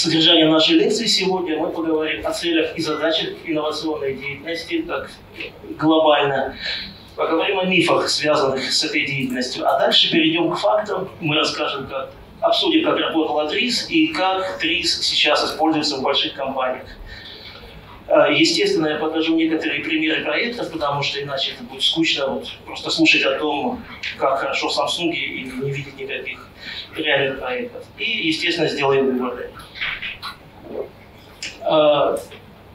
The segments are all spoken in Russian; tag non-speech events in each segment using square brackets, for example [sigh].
содержание нашей лекции сегодня. Мы поговорим о целях и задачах инновационной деятельности, так глобально. Поговорим о мифах, связанных с этой деятельностью. А дальше перейдем к фактам. Мы расскажем, как обсудим, как работала ТРИС и как ТРИС сейчас используется в больших компаниях. Э, естественно, я покажу некоторые примеры проектов, потому что иначе это будет скучно вот, просто слушать о том, как хорошо в Samsung и не видеть никаких реальных проектов. И, естественно, сделаем выводы. Э,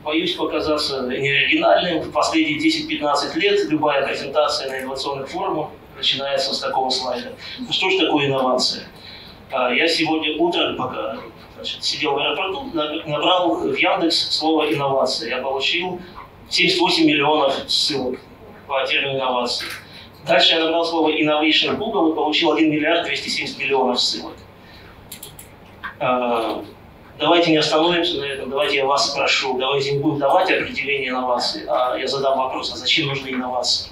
боюсь показаться неоригинальным. В последние 10-15 лет любая презентация на инновационных форумах начинается с такого слайда. Ну что же такое инновация? Э, я сегодня утром, пока Значит, сидел в аэропорту, набрал в Яндекс слово «инновация». Я получил 78 миллионов ссылок по термину «инновации». Дальше я набрал слово innovation в Google и получил 1 миллиард 270 миллионов ссылок. А, давайте не остановимся на этом, давайте я вас спрошу, давайте не будем давать определение инновации, а я задам вопрос, а зачем нужны инновации?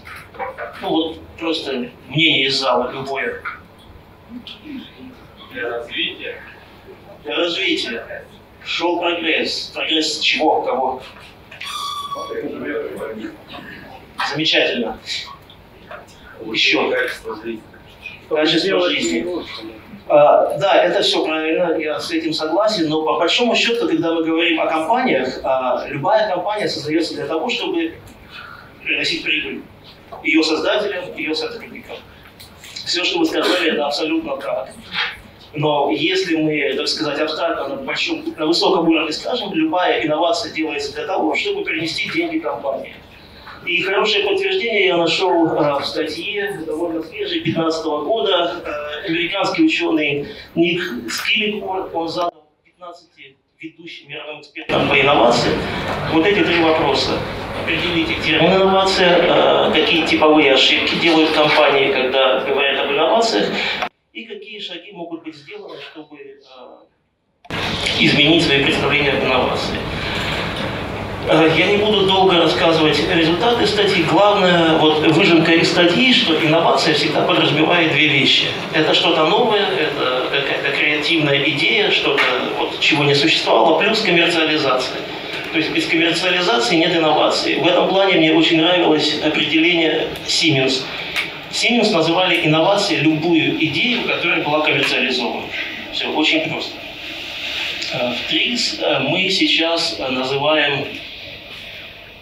Ну вот просто мнение из зала, любое. Для развития развития. Шел прогресс. Прогресс чего, кого? Замечательно. Еще. Качество жизни. А, да, это все правильно, я с этим согласен, но по большому счету, когда мы говорим о компаниях, а, любая компания создается для того, чтобы приносить прибыль ее создателям, ее сотрудникам. Все, что вы сказали, это абсолютно так. Но если мы, так сказать, абстрактно на, большом, на высоком уровне скажем, любая инновация делается для того, чтобы принести деньги компании. И хорошее подтверждение я нашел э, в статье, довольно свежей, 2015 года. Э, американский ученый Ник Скилликорд, он задал 15 ведущим мировым экспертам по инновациям вот эти три вопроса. Определите термин инновация, э, какие типовые ошибки делают компании, когда говорят об инновациях, и какие шаги могут быть сделаны, чтобы э, изменить свои представления об инновации. Э, я не буду долго рассказывать результаты статьи. Главное, вот выжимка из статьи, что инновация всегда подразумевает две вещи. Это что-то новое, это какая-то креативная идея, что-то, вот, чего не существовало, плюс коммерциализация. То есть без коммерциализации нет инновации. В этом плане мне очень нравилось определение Siemens – Siemens называли инновацией любую идею, которая была коммерциализована. Все, очень просто. Э, в ТРИС э, мы сейчас называем,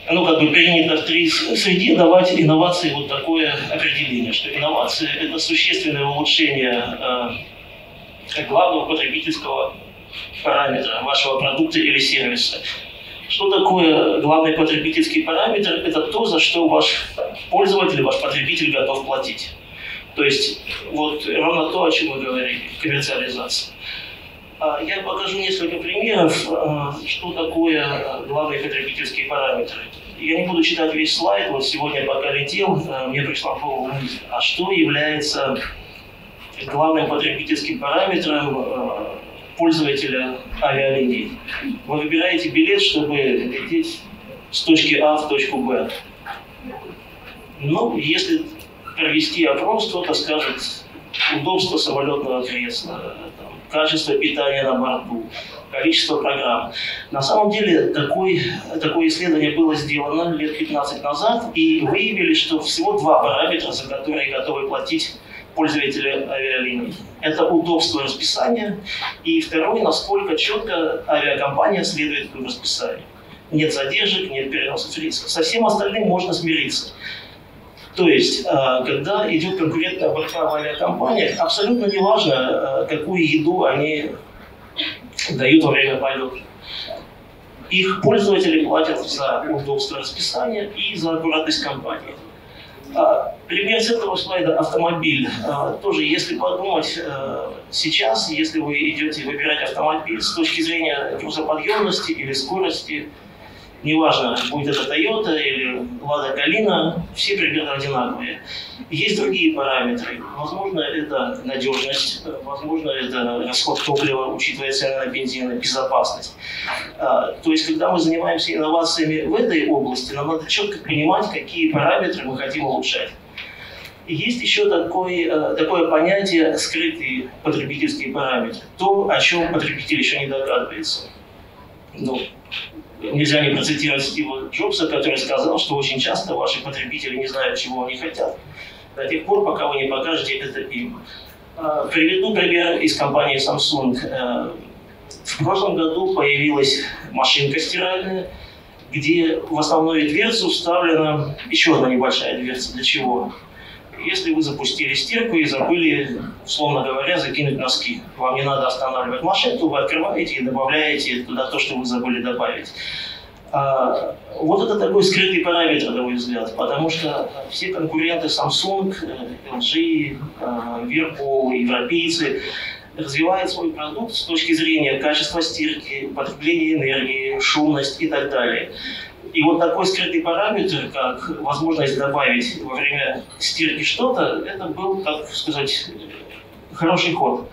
ну, как бы принято в ТРИС среде давать инновации вот такое определение, что инновация – это существенное улучшение э, главного потребительского параметра вашего продукта или сервиса. Что такое главный потребительский параметр? Это то, за что ваш пользователь, ваш потребитель готов платить. То есть вот ровно то, о чем мы говорили, коммерциализация. А, я покажу несколько примеров, а, что такое главный потребительский параметр. Я не буду читать весь слайд, вот сегодня пока летел, а, мне пришла в голову а что является главным потребительским параметром пользователя авиалиний. Вы выбираете билет, чтобы лететь с точки А в точку Б. Ну, если провести опрос, кто-то скажет удобство самолетного кресла, там, качество питания на борту, количество программ. На самом деле такой, такое исследование было сделано лет 15 назад, и выявили, что всего два параметра, за которые готовы платить пользователя авиалиний. Это удобство расписания. И второй, насколько четко авиакомпания следует этому расписанию. Нет задержек, нет переносов рисков. Со всем остальным можно смириться. То есть, а, когда идет конкурентная борьба в авиакомпаниях, абсолютно не важно, а, какую еду они дают во время полета. Их пользователи платят за удобство расписания и за аккуратность компании. А, пример с этого слайда автомобиль. А, тоже, если подумать, э, сейчас, если вы идете выбирать автомобиль с точки зрения грузоподъемности или скорости, неважно, будет это Toyota или Lada Kalina, все примерно одинаковые. Есть другие параметры. Возможно, это надежность, возможно, это расход топлива, учитывая цены на бензин, безопасность. А, то есть, когда мы занимаемся инновациями в этой области, нам надо четко понимать, какие параметры мы хотим улучшать. Есть еще такой, э, такое понятие скрытые потребительские параметры. То, о чем потребитель еще не догадывается. Ну, нельзя не процитировать Стива Джобса, который сказал, что очень часто ваши потребители не знают, чего они хотят, до тех пор, пока вы не покажете это им. А, приведу пример из компании Samsung. Э, в прошлом году появилась машинка стиральная, где в основную дверцу вставлена еще одна небольшая дверца. Для чего? Если вы запустили стирку и забыли, условно говоря, закинуть носки, вам не надо останавливать машинку, вы открываете и добавляете туда то, что вы забыли добавить. А, вот это такой скрытый параметр, на мой взгляд, потому что все конкуренты Samsung, LG, э, Whirlpool, европейцы развивают свой продукт с точки зрения качества стирки, потребления энергии, шумность и так далее. И вот такой скрытый параметр, как возможность добавить во время стирки что-то, это был, так сказать, хороший ход.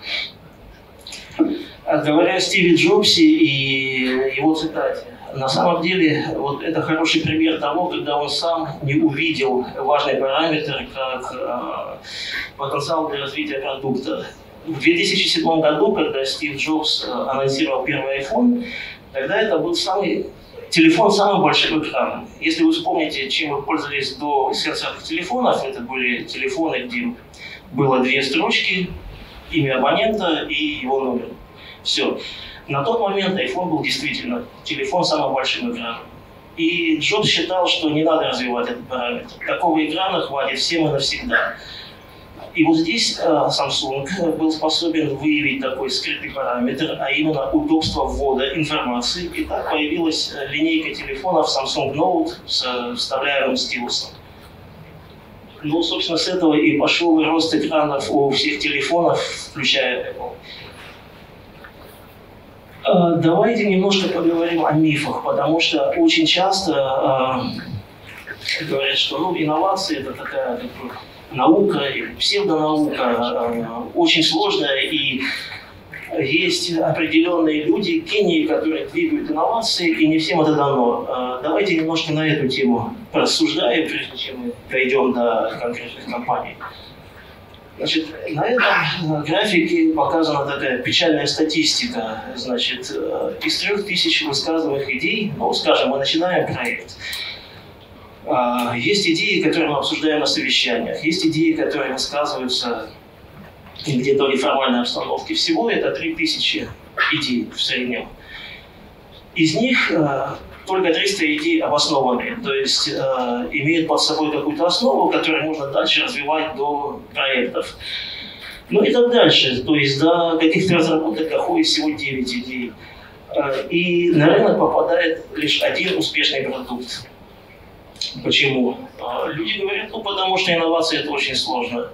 Говоря о Стиве Джобсе и его цитате, на самом деле, вот это хороший пример того, когда он сам не увидел важный параметр, как э, потенциал для развития продукта. В 2007 году, когда Стив Джобс э, анонсировал первый iPhone, тогда это был самый телефон с самым большим экраном. Если вы вспомните, чем мы пользовались до сенсорных телефонов, это были телефоны, где было две строчки, имя абонента и его номер. Все. На тот момент iPhone был действительно телефон с самым большим экраном. И Джобс считал, что не надо развивать этот параметр. Такого экрана хватит всем и навсегда. И вот здесь э, Samsung был способен выявить такой скрытый параметр, а именно удобство ввода информации. И так появилась э, линейка телефонов Samsung Note с э, вставляемым стилусом. Ну, собственно, с этого и пошел рост экранов у всех телефонов, включая Apple. Э, давайте немножко поговорим о мифах, потому что очень часто э, говорят, что ну, инновации это такая как наука, псевдонаука, э, очень сложная, и есть определенные люди, гении, которые двигают инновации, и не всем это дано. Э, давайте немножко на эту тему порассуждаем, прежде чем мы дойдем до конкретных компаний. Значит, на этом графике показана такая печальная статистика. Значит, э, из трех тысяч высказываемых идей, ну, скажем, мы начинаем проект, есть идеи, которые мы обсуждаем на совещаниях, есть идеи, которые высказываются где-то в неформальной обстановке. Всего это три тысячи идей в среднем. Из них э, только 300 идей обоснованные, то есть э, имеют под собой какую-то основу, которую можно дальше развивать до проектов. Ну и так дальше, то есть до каких-то разработок доходит всего 9 идей. Э, и на рынок попадает лишь один успешный продукт. Почему? Э, люди говорят, ну потому что инновация это очень сложно.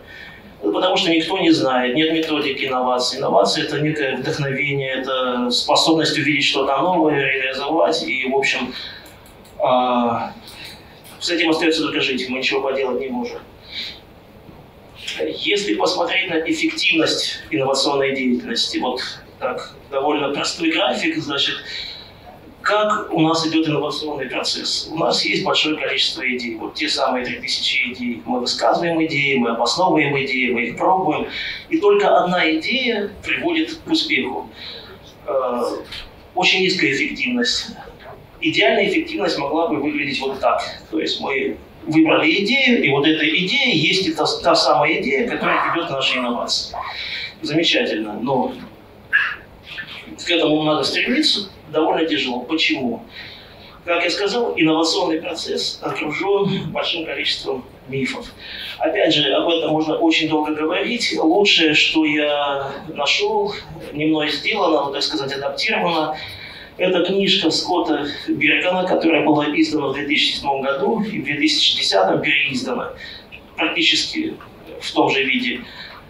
Потому что никто не знает, нет методики инноваций. Инновация – это некое вдохновение, это способность увидеть что-то новое, реализовать. И, в общем, а, с этим остается только жить, мы ничего поделать не можем. Если посмотреть на эффективность инновационной деятельности, вот так, довольно простой график, значит, как у нас идет инновационный процесс? У нас есть большое количество идей. Вот те самые 3000 идей. Мы высказываем идеи, мы обосновываем идеи, мы их пробуем. И только одна идея приводит к успеху. Э, очень низкая эффективность. Идеальная эффективность могла бы выглядеть вот так. То есть мы выбрали идею, и вот эта идея есть та, та самая идея, которая ведет к нашей инновации. Замечательно. Но к этому надо стремиться довольно тяжело. Почему? Как я сказал, инновационный процесс окружен большим количеством мифов. Опять же, об этом можно очень долго говорить. Лучшее, что я нашел, не мной сделано, но, так сказать, адаптировано, это книжка Скотта Бергана, которая была издана в 2007 году и в 2010 переиздана практически в том же виде.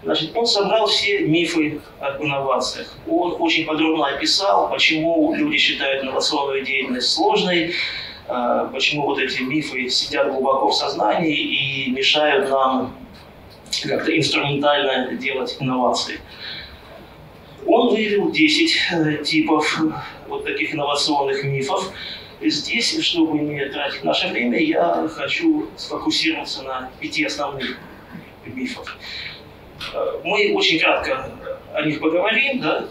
Значит, он собрал все мифы об инновациях. Он очень подробно описал, почему люди считают инновационную деятельность сложной, а, почему вот эти мифы сидят глубоко в сознании и мешают нам как-то инструментально делать инновации. Он выявил 10 э, типов вот таких инновационных мифов. Здесь, чтобы не тратить наше время, я хочу сфокусироваться на пяти основных мифов. Мы очень кратко о них поговорим, да,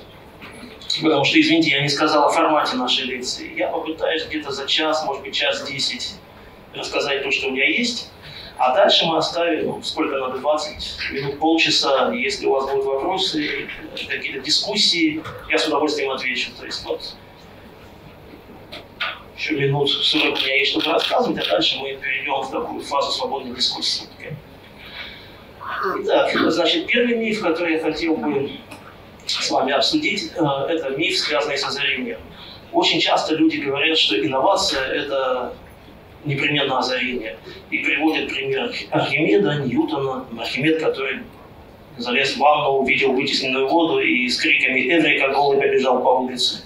потому что, извините, я не сказал о формате нашей лекции. Я попытаюсь где-то за час, может быть, час десять рассказать то, что у меня есть. А дальше мы оставим, ну, сколько надо, 20 минут, полчаса. Если у вас будут вопросы, какие-то дискуссии, я с удовольствием отвечу. То есть вот еще минут 40 у меня есть, чтобы рассказывать, а дальше мы перейдем в такую фазу свободной дискуссии. Итак, значит, первый миф, который я хотел бы с вами обсудить, э, это миф, связанный с озарением. Очень часто люди говорят, что инновация – это непременно озарение. И приводят пример Архимеда, Ньютона, Архимед, который залез в ванну, увидел вытесненную воду и с криками «Эврика!» голый побежал по улице.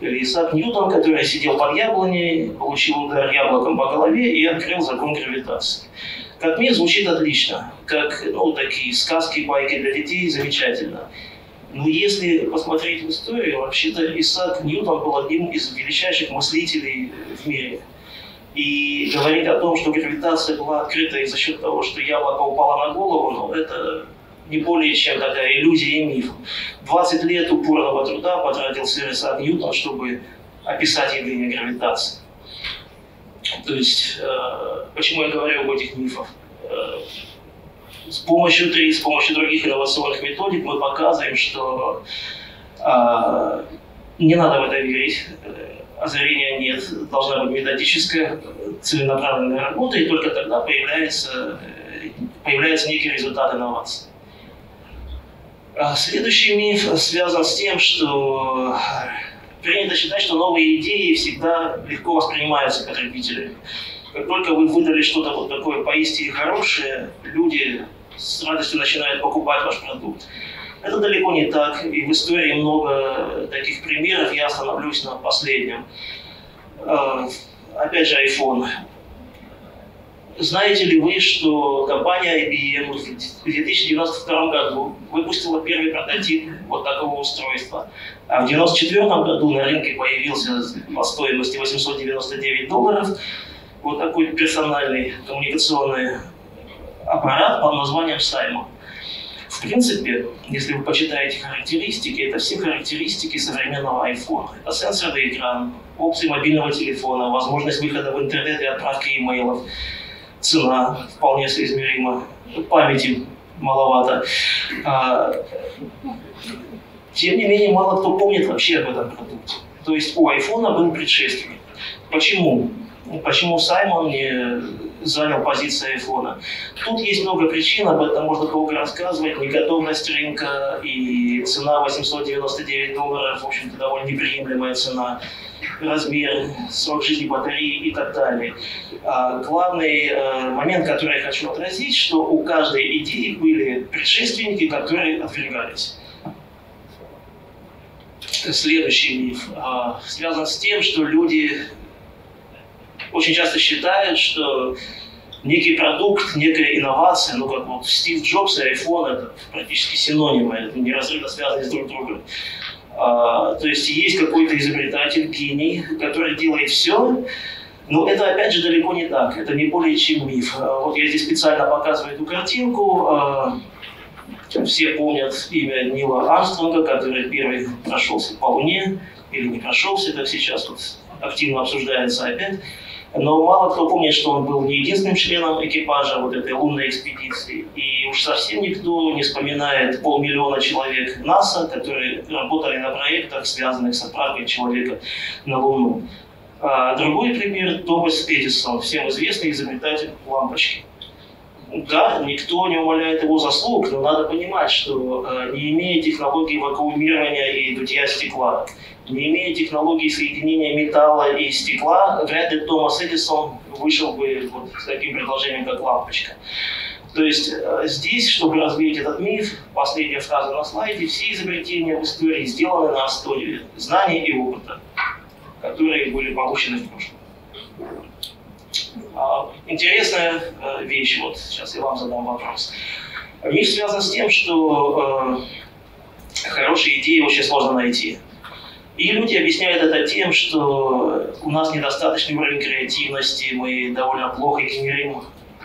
Или Исаак Ньютон, который сидел под яблоней, получил удар яблоком по голове и открыл закон гравитации. Как мне звучит отлично, как ну, такие сказки, байки для детей, замечательно. Но если посмотреть в историю, вообще-то Исаак Ньютон был одним из величайших мыслителей в мире. И говорить о том, что гравитация была открыта из-за счет того, что яблоко упало на голову, ну, это не более чем такая иллюзия и миф. 20 лет упорного труда потратил сэр Исаак Ньютон, чтобы описать явление гравитации. То есть, э, почему я говорю об этих мифах? Э, с помощью ТРИ, с помощью других инновационных методик мы показываем, что э, не надо в это верить озарения нет, должна быть методическая, целенаправленная работа, и только тогда появляется, появляется некий результат инновации. А следующий миф связан с тем, что принято считать, что новые идеи всегда легко воспринимаются потребителями. Как только вы выдали что-то вот такое поистине хорошее, люди с радостью начинают покупать ваш продукт. Это далеко не так, и в истории много таких примеров, я остановлюсь на последнем. Э, опять же, iPhone. Знаете ли вы, что компания IBM в 2092 году выпустила первый прототип вот такого устройства? А в 1994 году на рынке появился по стоимости 899 долларов вот такой персональный коммуникационный аппарат под названием Simon. В принципе, если вы почитаете характеристики, это все характеристики современного iPhone. Это сенсорный экран, опции мобильного телефона, возможность выхода в интернет и отправки имейлов, цена вполне соизмерима, памяти маловато. А, тем не менее, мало кто помнит вообще об этом продукте. То есть у iPhone был предшественник. Почему? Почему Саймон не занял позиции айфона. Тут есть много причин, об этом можно долго рассказывать. Неготовность рынка и цена 899 долларов, в общем-то, довольно неприемлемая цена размер, срок жизни батареи и так далее. А главный э, момент, который я хочу отразить, что у каждой идеи были предшественники, которые отвергались. Следующий миф э, связан с тем, что люди очень часто считают, что некий продукт, некая инновация, ну как вот Стив Джобс и iPhone, это практически синонимы, это неразрывно связаны с друг другом. А, то есть есть какой-то изобретатель, гений, который делает все, но это опять же далеко не так, это не более чем миф. А, вот я здесь специально показываю эту картинку. А, все помнят имя Нила Армстронга, который первый прошелся по Луне, или не прошелся, как сейчас вот активно обсуждается опять. Но мало кто помнит, что он был не единственным членом экипажа вот этой лунной экспедиции. И уж совсем никто не вспоминает полмиллиона человек НАСА, которые работали на проектах, связанных с отправкой человека на Луну. А другой пример – Томас Эдисон, всем известный изобретатель лампочки. Да, никто не умаляет его заслуг, но надо понимать, что э, не имея технологии вакуумирования и дутья стекла, не имея технологии соединения металла и стекла, вряд ли Томас Эдисон вышел бы вот с таким предложением, как лампочка. То есть э, здесь, чтобы развеять этот миф, последняя фраза на слайде, все изобретения в истории сделаны на основе знаний и опыта, которые были получены в прошлом. А, интересная э, вещь, вот сейчас я вам задам вопрос. Миф связан с тем, что э, хорошие идеи очень сложно найти. И люди объясняют это тем, что у нас недостаточный уровень креативности, мы довольно плохо генерируем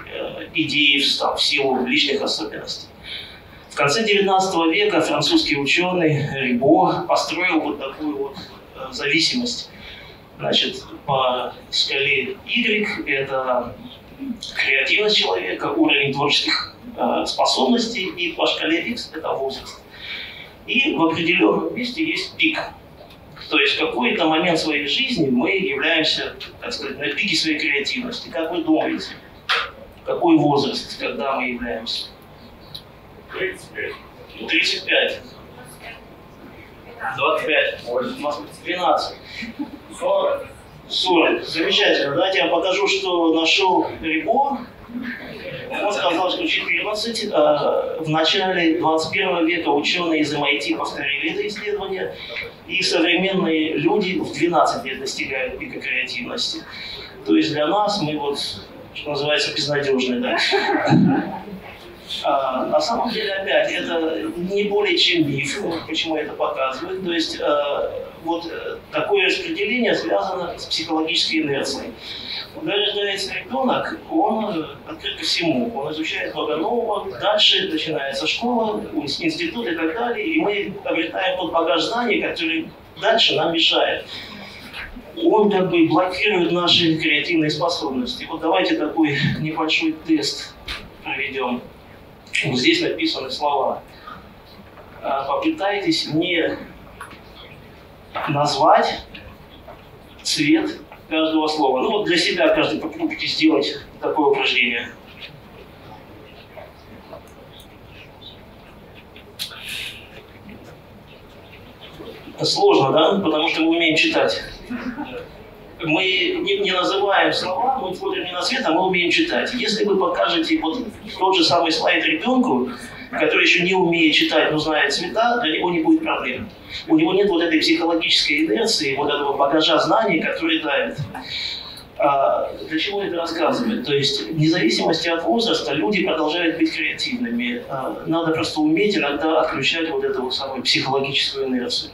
э, идеи в, в силу личных особенностей. В конце XIX века французский ученый Рибо построил вот такую вот э, зависимость. Значит, по шкале Y это креативность человека, уровень творческих э, способностей, и по шкале X это возраст. И в определенном месте есть пик. То есть в какой-то момент своей жизни мы являемся, так сказать, на пике своей креативности. Как вы думаете, какой возраст, когда мы являемся? 35. 35. 25. 12. 40. 40. Замечательно. Давайте я покажу, что нашел Рибо. Он сказал, что 14. Э, в начале 21 века ученые из MIT повторили это исследование, и современные люди в 12 лет достигают пика креативности. То есть для нас мы вот, что называется, безнадежные, да? А, на самом деле, опять, это не более чем миф, почему это показывает. То есть а, вот э, такое распределение связано с психологической инерцией. Когда рождается ребенок, он открыт ко всему, он изучает много нового, дальше начинается школа, институт и так далее, и мы обретаем тот багаж знаний, который дальше нам мешает. Он как бы блокирует наши креативные способности. Вот давайте такой небольшой тест проведем. Вот здесь написаны слова. А, попытайтесь мне назвать цвет каждого слова. Ну вот для себя каждый попробуйте сделать такое упражнение. Сложно, да? Потому что мы умеем читать. Мы не, не называем слова, мы смотрим не на цвет, а мы умеем читать. Если вы покажете вот тот же самый слайд ребенку, который еще не умеет читать, но знает цвета, для него не будет проблем. У него нет вот этой психологической инерции, вот этого багажа знаний, который давит. А для чего это рассказывает? То есть, вне зависимости от возраста, люди продолжают быть креативными. А, надо просто уметь иногда отключать вот эту вот самую психологическую инерцию.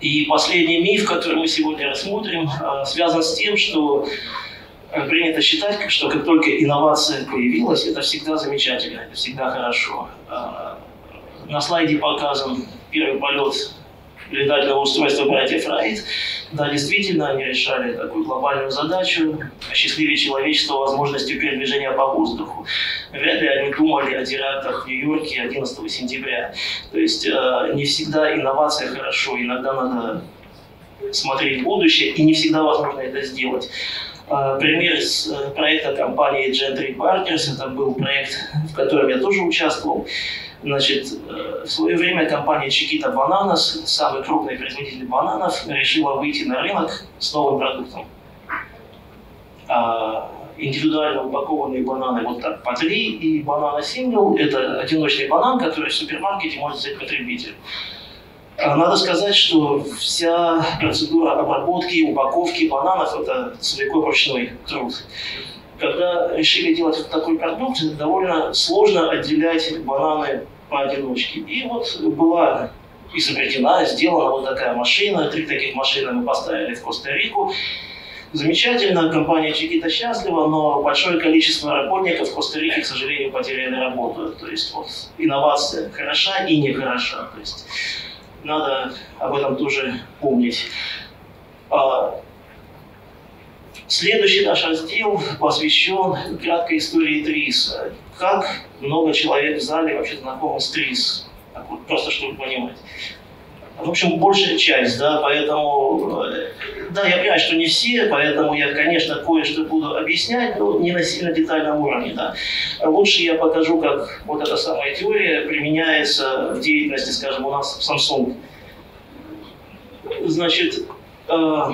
И последний миф, который мы сегодня рассмотрим, а, связан с тем, что Э, принято считать, что как только инновация появилась, это всегда замечательно, это всегда хорошо. Э, на слайде показан первый полет летательного устройства братьев Райт. Да, действительно, они решали такую глобальную задачу – осчастливить человечество возможностью передвижения по воздуху. Вряд ли они думали о терактах в Нью-Йорке 11 сентября. То есть э, не всегда инновация хорошо, иногда надо смотреть в будущее, и не всегда возможно это сделать. А, пример из э, проекта компании Gentry Partners, это был проект, в котором я тоже участвовал. Значит, э, в свое время компания Chiquita Bananas, самый крупный производитель бананов, решила выйти на рынок с новым продуктом. А, индивидуально упакованные бананы вот так по три, и банана сингл – это одиночный банан, который в супермаркете может взять потребитель. А надо сказать, что вся процедура обработки и упаковки бананов – это целиком ручной труд. Когда решили делать такой продукт, довольно сложно отделять бананы поодиночке. И вот была изобретена, сделана вот такая машина. Три таких машины мы поставили в Коста-Рику. Замечательно, компания Чикита счастлива, но большое количество работников в Коста-Рике, к сожалению, потеряли работу. То есть вот инновация хороша и не хороша. То есть надо об этом тоже помнить. Следующий наш раздел посвящен краткой истории ТРИС. Как много человек в зале вообще знакомы с ТРИС? Так вот, просто чтобы понимать. В общем, большая часть, да, поэтому, э, да, я понимаю, что не все, поэтому я, конечно, кое-что буду объяснять, но не на сильно детальном уровне, да. Лучше я покажу, как вот эта самая теория применяется в деятельности, скажем, у нас в Samsung. Значит, э,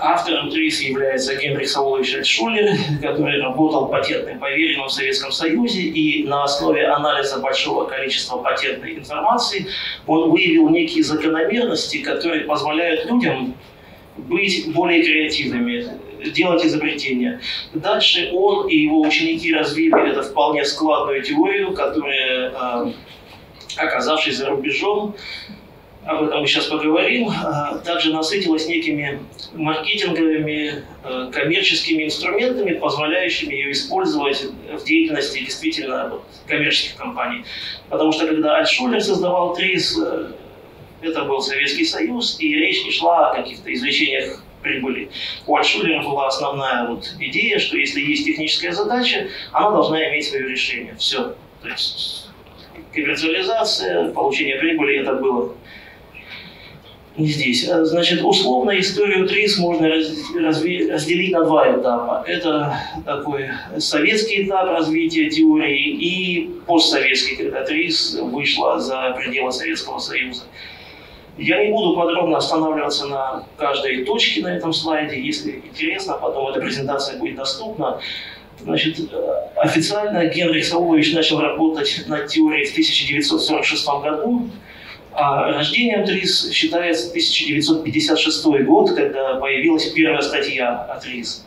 Автором ТРИС является Генрих Саулович Альтшулер, который работал патентным поверенным в Советском Союзе, и на основе анализа большого количества патентной информации он выявил некие закономерности, которые позволяют людям быть более креативными, делать изобретения. Дальше он и его ученики развили эту вполне складную теорию, которая, э, оказавшись за рубежом, об этом мы сейчас поговорим, а, также насытилась некими маркетинговыми, э, коммерческими инструментами, позволяющими ее использовать в деятельности действительно коммерческих компаний. Потому что когда Альтшулер создавал ТРИС, э, это был Советский Союз, и речь не шла о каких-то извлечениях прибыли. У Альтшулера была основная вот идея, что если есть техническая задача, она должна иметь свое решение. Все. То есть коммерциализация, получение прибыли, это было не здесь. Э, значит, условно историю ТРИС можно разделить на два этапа. Это такой советский этап развития теории и постсоветский, когда ТРИС вышла за пределы Советского Союза. Я не буду подробно останавливаться на каждой точке на этом слайде. Если интересно, потом эта презентация будет доступна. Значит, э, официально Генрих Саулович начал работать над теорией в 1946 году. А рождением ТРИС считается 1956 год, когда появилась первая статья о ТРИС.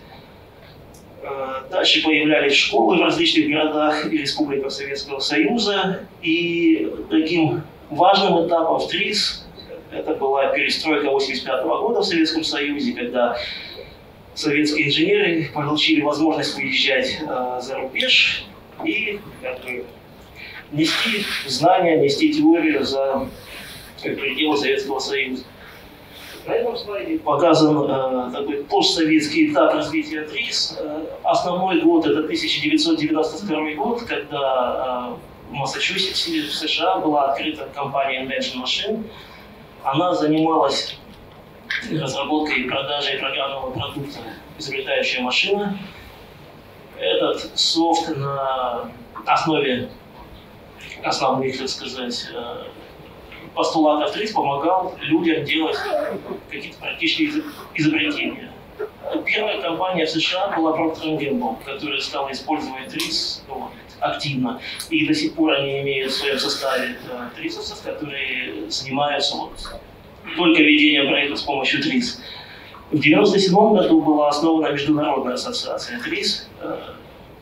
Э, дальше появлялись школы в различных городах и республиках Советского Союза. И таким важным этапом в ТРИС это была перестройка 1985 года в Советском Союзе, когда советские инженеры получили возможность выезжать э, за рубеж и нести знания, нести теорию за пределы Советского Союза. На этом слайде показан э, такой постсоветский этап развития ТРИС. Э, основной год это 1992 год, когда э, в Массачусетсе, в США, была открыта компания Invention Machine. Она занималась разработкой и продажей программного продукта «Изобретающая машина». Этот софт на основе основных, так сказать, постулатов ТРИС помогал людям делать какие-то практические изобретения. Первая компания в США была Procter Gamble, которая стала использовать ТРИС ну, активно. И до сих пор они имеют в своем составе ТРИСовцев, которые занимаются вот, только ведением проектов с помощью ТРИС. В 1997 году была основана Международная ассоциация ТРИС, э,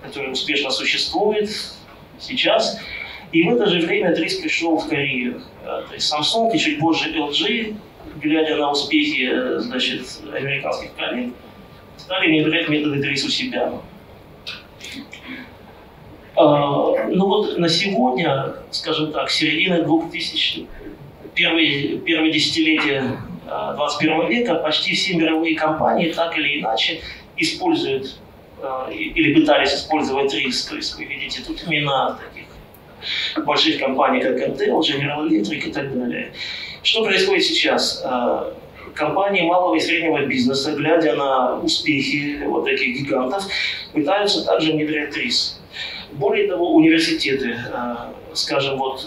которая успешно существует сейчас. И в это же время ТРИС пришел в Корею. Э, то есть Samsung и чуть позже LG, глядя на успехи э, значит, американских коллег, стали внедрять методы ТРИС у себя. А, ну вот на сегодня, скажем так, середина 2000 первые, первые десятилетия 21 а, века почти все мировые компании так или иначе используют или пытались использовать ТРИС. То есть вы видите тут имена таких больших компаний, как Intel, General Electric и так далее. Что происходит сейчас? А, компании малого и среднего бизнеса, глядя на успехи вот таких гигантов, пытаются также внедрять ТРИС. Более того, университеты, а, скажем, вот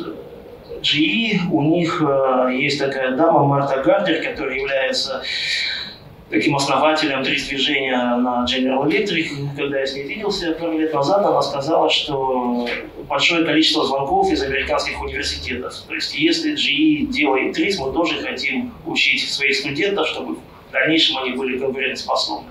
GE, у них а, есть такая дама Марта Гардер, которая является таким основателем трис-движения на General Electric. Когда я с ней виделся пару лет назад, она сказала, что большое количество звонков из американских университетов. То есть если GE делает трис, мы тоже хотим учить своих студентов, чтобы в дальнейшем они были конкурентоспособны.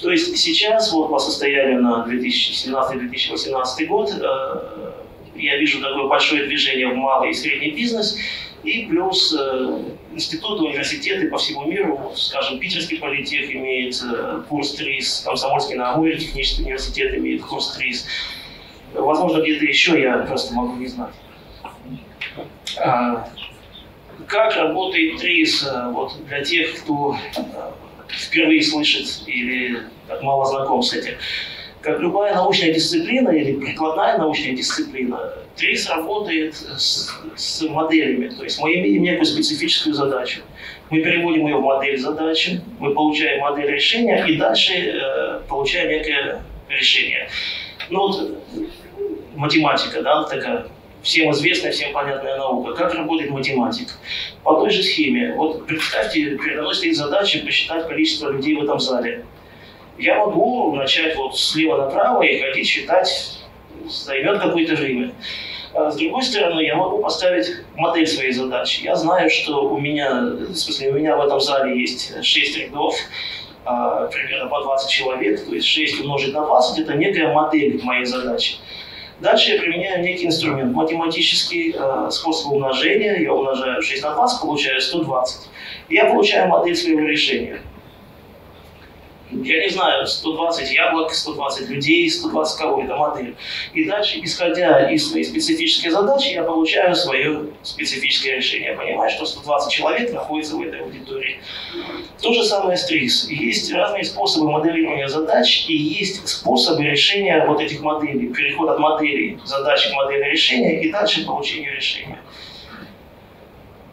То есть сейчас, вот по состоянию на 2017-2018 год, э, я вижу такое большое движение в малый и средний бизнес – и плюс э, институты, университеты по всему миру, скажем, Питерский политех имеет э, курс ТРИС, Комсомольский на Амуре технический университет имеет курс ТРИС. Возможно, где-то еще я просто могу не знать. А, как работает ТРИС э, вот, для тех, кто э, впервые слышит или так мало знаком с этим? Как любая научная дисциплина или прикладная научная дисциплина, ТРИС работает с, с моделями. То есть мы имеем некую специфическую задачу. Мы переводим ее в модель задачи, мы получаем модель решения и дальше э, получаем некое решение. Ну вот математика, да, такая всем известная, всем понятная наука. Как работает математика? По той же схеме. Вот представьте, передо мной стоит задача посчитать количество людей в этом зале я могу начать вот слева направо и ходить считать, займет какое-то время. А с другой стороны, я могу поставить модель своей задачи. Я знаю, что у меня, в смысле, у меня в этом зале есть 6 рядов, а, примерно по 20 человек, то есть 6 умножить на 20 – это некая модель моей задачи. Дальше я применяю некий инструмент, математический э, способ умножения. Я умножаю 6 на 20, получаю 120. Я получаю модель своего решения я не знаю, 120 яблок, 120 людей, 120 кого, это модель. И дальше, исходя из своей специфической задачи, я получаю свое специфическое решение. Я понимаю, что 120 человек находится в этой аудитории. То же самое с ТРИС. Есть разные способы моделирования задач и есть способы решения вот этих моделей. Переход от моделей задач к модели решения и дальше получение решения.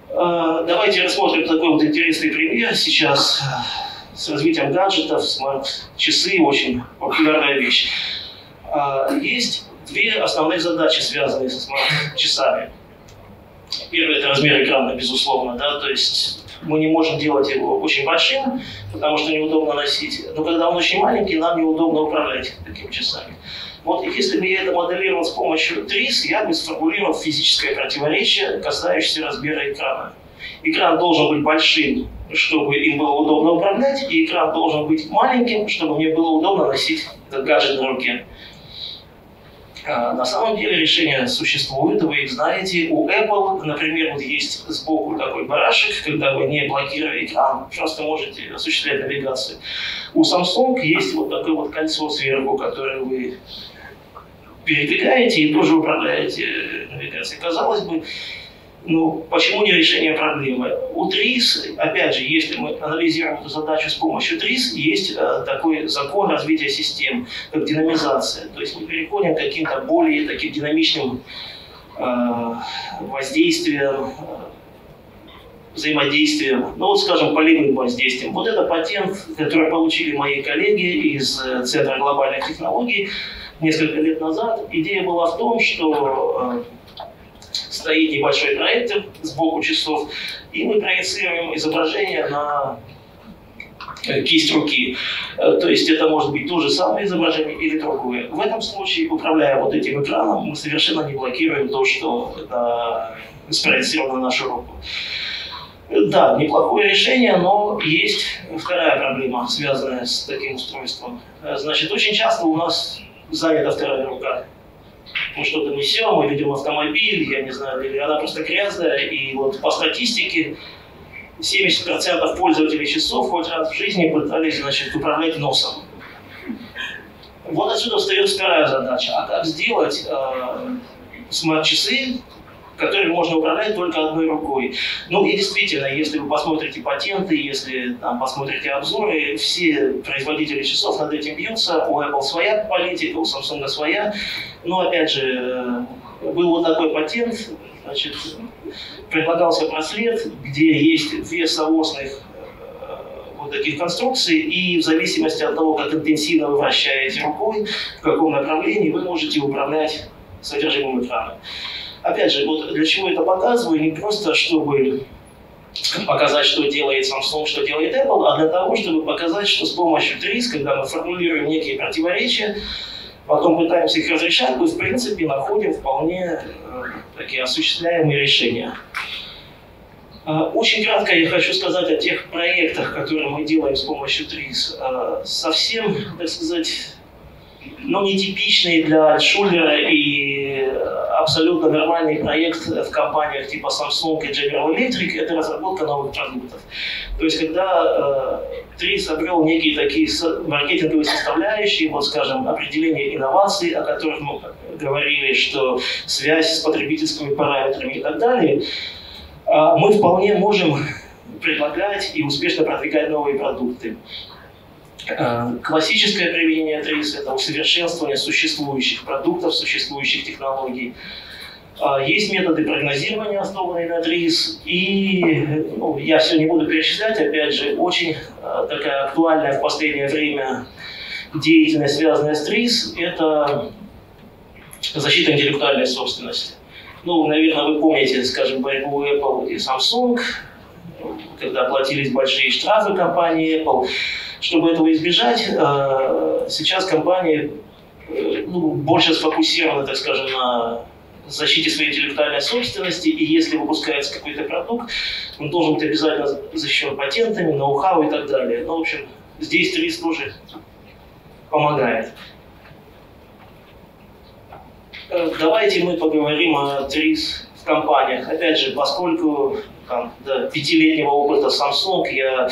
Э, давайте рассмотрим такой вот интересный пример сейчас с развитием гаджетов, смарт-часы очень популярная вещь. А, есть две основные задачи, связанные со смарт-часами. Первый – это размер экрана, безусловно, да, то есть мы не можем делать его очень большим, потому что неудобно носить. Но когда он очень маленький, нам неудобно управлять такими часами. Вот если бы я это моделировал с помощью ТРИС, я бы сформулировал физическое противоречие, касающееся размера экрана. Экран должен быть большим, чтобы им было удобно управлять, и экран должен быть маленьким, чтобы мне было удобно носить этот гаджет на руке. А, на самом деле решения существуют, вы их знаете. У Apple, например, вот есть сбоку такой барашек, когда вы не блокируя экран, просто можете осуществлять навигацию. У Samsung есть вот такое вот кольцо сверху, которое вы передвигаете и тоже управляете навигацией. Казалось бы, ну, почему не решение проблемы? У ТРИС, опять же, если мы анализируем эту задачу с помощью ТРИС, есть э, такой закон развития систем, как динамизация. То есть мы переходим к каким-то более таким динамичным э, воздействиям, э, взаимодействием, ну вот, скажем, полевым воздействием. Вот это патент, который получили мои коллеги из э, Центра глобальных технологий несколько лет назад. Идея была в том, что э, стоит небольшой проектор сбоку часов, и мы проецируем изображение на э, кисть руки. Э, то есть это может быть то же самое изображение или другое. В этом случае, управляя вот этим экраном, мы совершенно не блокируем то, что это спроецировано на нашу руку. Да, неплохое решение, но есть вторая проблема, связанная с таким устройством. Э, значит, очень часто у нас занята вторая рука мы что-то несем, мы ведем автомобиль, я не знаю, или она просто грязная, и вот по статистике 70% пользователей часов хоть раз в жизни пытались, значит, управлять носом. Вот отсюда встает вторая задача. А как сделать э, смарт-часы которым можно управлять только одной рукой. Ну и действительно, если вы посмотрите патенты, если там, посмотрите обзоры, все производители часов над этим бьются. У Apple своя политика, у Samsung своя. Но опять же, был вот такой патент, значит, предлагался браслет, где есть две соосных э, вот таких конструкций, и в зависимости от того, как интенсивно вы вращаете рукой, в каком направлении, вы можете управлять содержимым экрана. Опять же, вот для чего это показываю, не просто чтобы показать, что делает Samsung, что делает Apple, а для того, чтобы показать, что с помощью TRIS, когда мы формулируем некие противоречия, потом пытаемся их разрешать, мы в принципе находим вполне э, такие осуществляемые решения. Э, очень кратко я хочу сказать о тех проектах, которые мы делаем с помощью TRIS. Э, совсем, так сказать, ну, нетипичные для Шулера и абсолютно нормальный проект в компаниях типа Samsung и General Electric – это разработка новых продуктов. То есть, когда э, ТРИС обрел некие такие маркетинговые составляющие, вот, скажем, определение инноваций, о которых мы говорили, что связь с потребительскими параметрами и так далее, э, мы вполне можем предлагать и успешно продвигать новые продукты. Э, классическое применение ТРИС – это усовершенствование существующих продуктов, существующих технологий. А, есть методы прогнозирования, основанные на ТРИС, и ну, я все не буду перечислять, опять же, очень э, такая актуальная в последнее время деятельность, связанная с ТРИС, это защита интеллектуальной собственности. Ну, наверное, вы помните, скажем, борьбу Apple и Samsung, когда платились большие штрафы компании Apple. Чтобы этого избежать, э, сейчас компании э, ну, больше сфокусированы, так скажем, на защите своей интеллектуальной собственности, и если выпускается какой-то продукт, он должен быть обязательно защищен патентами, ноу-хау и так далее. Ну, в общем, здесь ТРИС тоже помогает. Э, давайте мы поговорим о ТРИС в компаниях. Опять же, поскольку там, до пятилетнего опыта Samsung я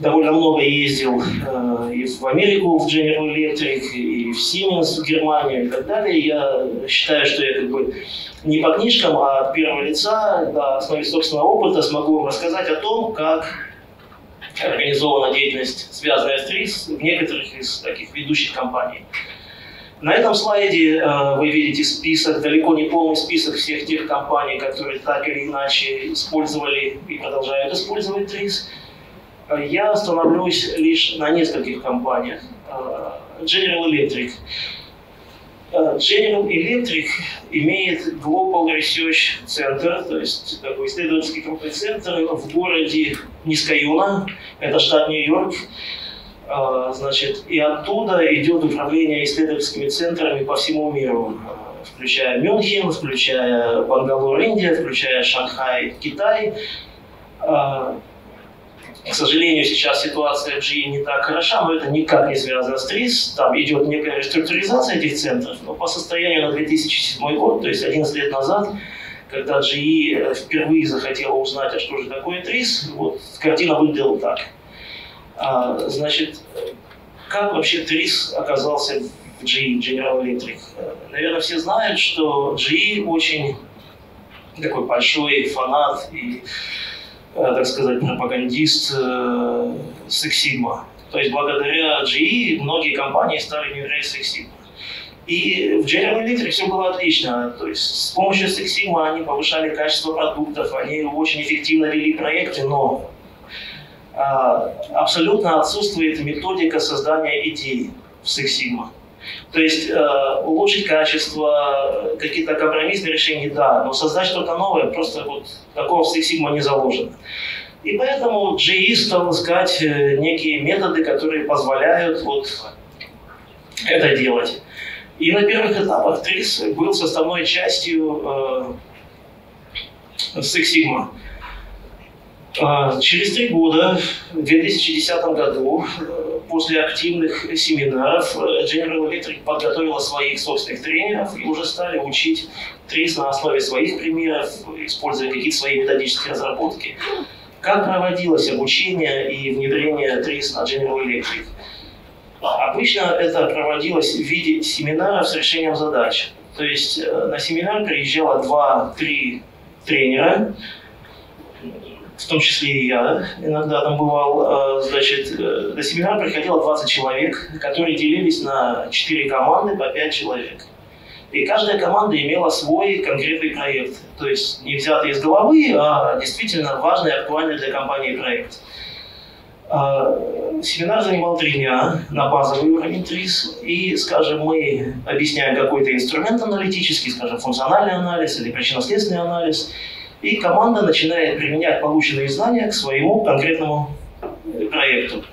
довольно много ездил э, и в Америку, в General Electric, и в Siemens, в Германию и так далее. Я считаю, что я как бы не по книжкам, а от первого лица, на основе собственного опыта смогу вам рассказать о том, как организована деятельность, связанная с ТРИС в некоторых из таких ведущих компаний. На этом слайде э, вы видите список, далеко не полный список всех тех компаний, которые так или иначе использовали и продолжают использовать ТРИС. Я остановлюсь лишь на нескольких компаниях. Э, General Electric. Э, General Electric имеет Global Research Center, то есть такой исследовательский крупный центр в городе Нискаюна, это штат Нью-Йорк. Э, значит, и оттуда идет управление исследовательскими центрами по всему миру, включая Мюнхен, включая Бангалор, Индия, включая Шанхай, Китай. К сожалению, сейчас ситуация в GE не так хороша, но это никак не связано с ТРИС. Там идет некая реструктуризация этих центров, но по состоянию на 2007 год, то есть 11 лет назад, когда GE э, впервые захотела узнать, а что же такое ТРИС, вот картина выглядела так. А, значит, как вообще ТРИС оказался в GE, General Electric? Наверное, все знают, что GE очень такой большой фанат и так сказать, пропагандист э, Six Sigma. То есть благодаря GE многие компании стали внедрять Sigma. И в General Electric все было отлично. То есть с помощью Sigma они повышали качество продуктов, они очень эффективно вели проекты, но а, абсолютно отсутствует методика создания идей в Sigma. То есть э, улучшить качество, какие-то компромиссные решения, да, но создать что-то новое просто вот такого в Sigma не заложено. И поэтому GE стал искать э, некие методы, которые позволяют вот это делать. И на первых этапах TRIS был составной частью э, Six Sigma. Э, через три года, в 2010 году, э, после активных семинаров э, General Electric подготовила своих собственных тренеров и уже стали учить трейс на основе своих примеров, используя какие-то свои методические разработки. Как проводилось обучение и внедрение трейс на General Electric? Обычно это проводилось в виде семинаров с решением задач. То есть э, на семинар приезжало 2-3 тренера, в том числе и я иногда там бывал, э, значит, на э, семинар приходило 20 человек, которые делились на 4 команды по 5 человек. И каждая команда имела свой конкретный проект, то есть не взятый из головы, а действительно важный актуальный для компании проект. А, семинар занимал три дня на базовый уровень ТРИС, и, скажем, мы объясняем какой-то инструмент аналитический, скажем, функциональный анализ или причинно-следственный анализ, и команда начинает применять полученные знания к своему конкретному проекту.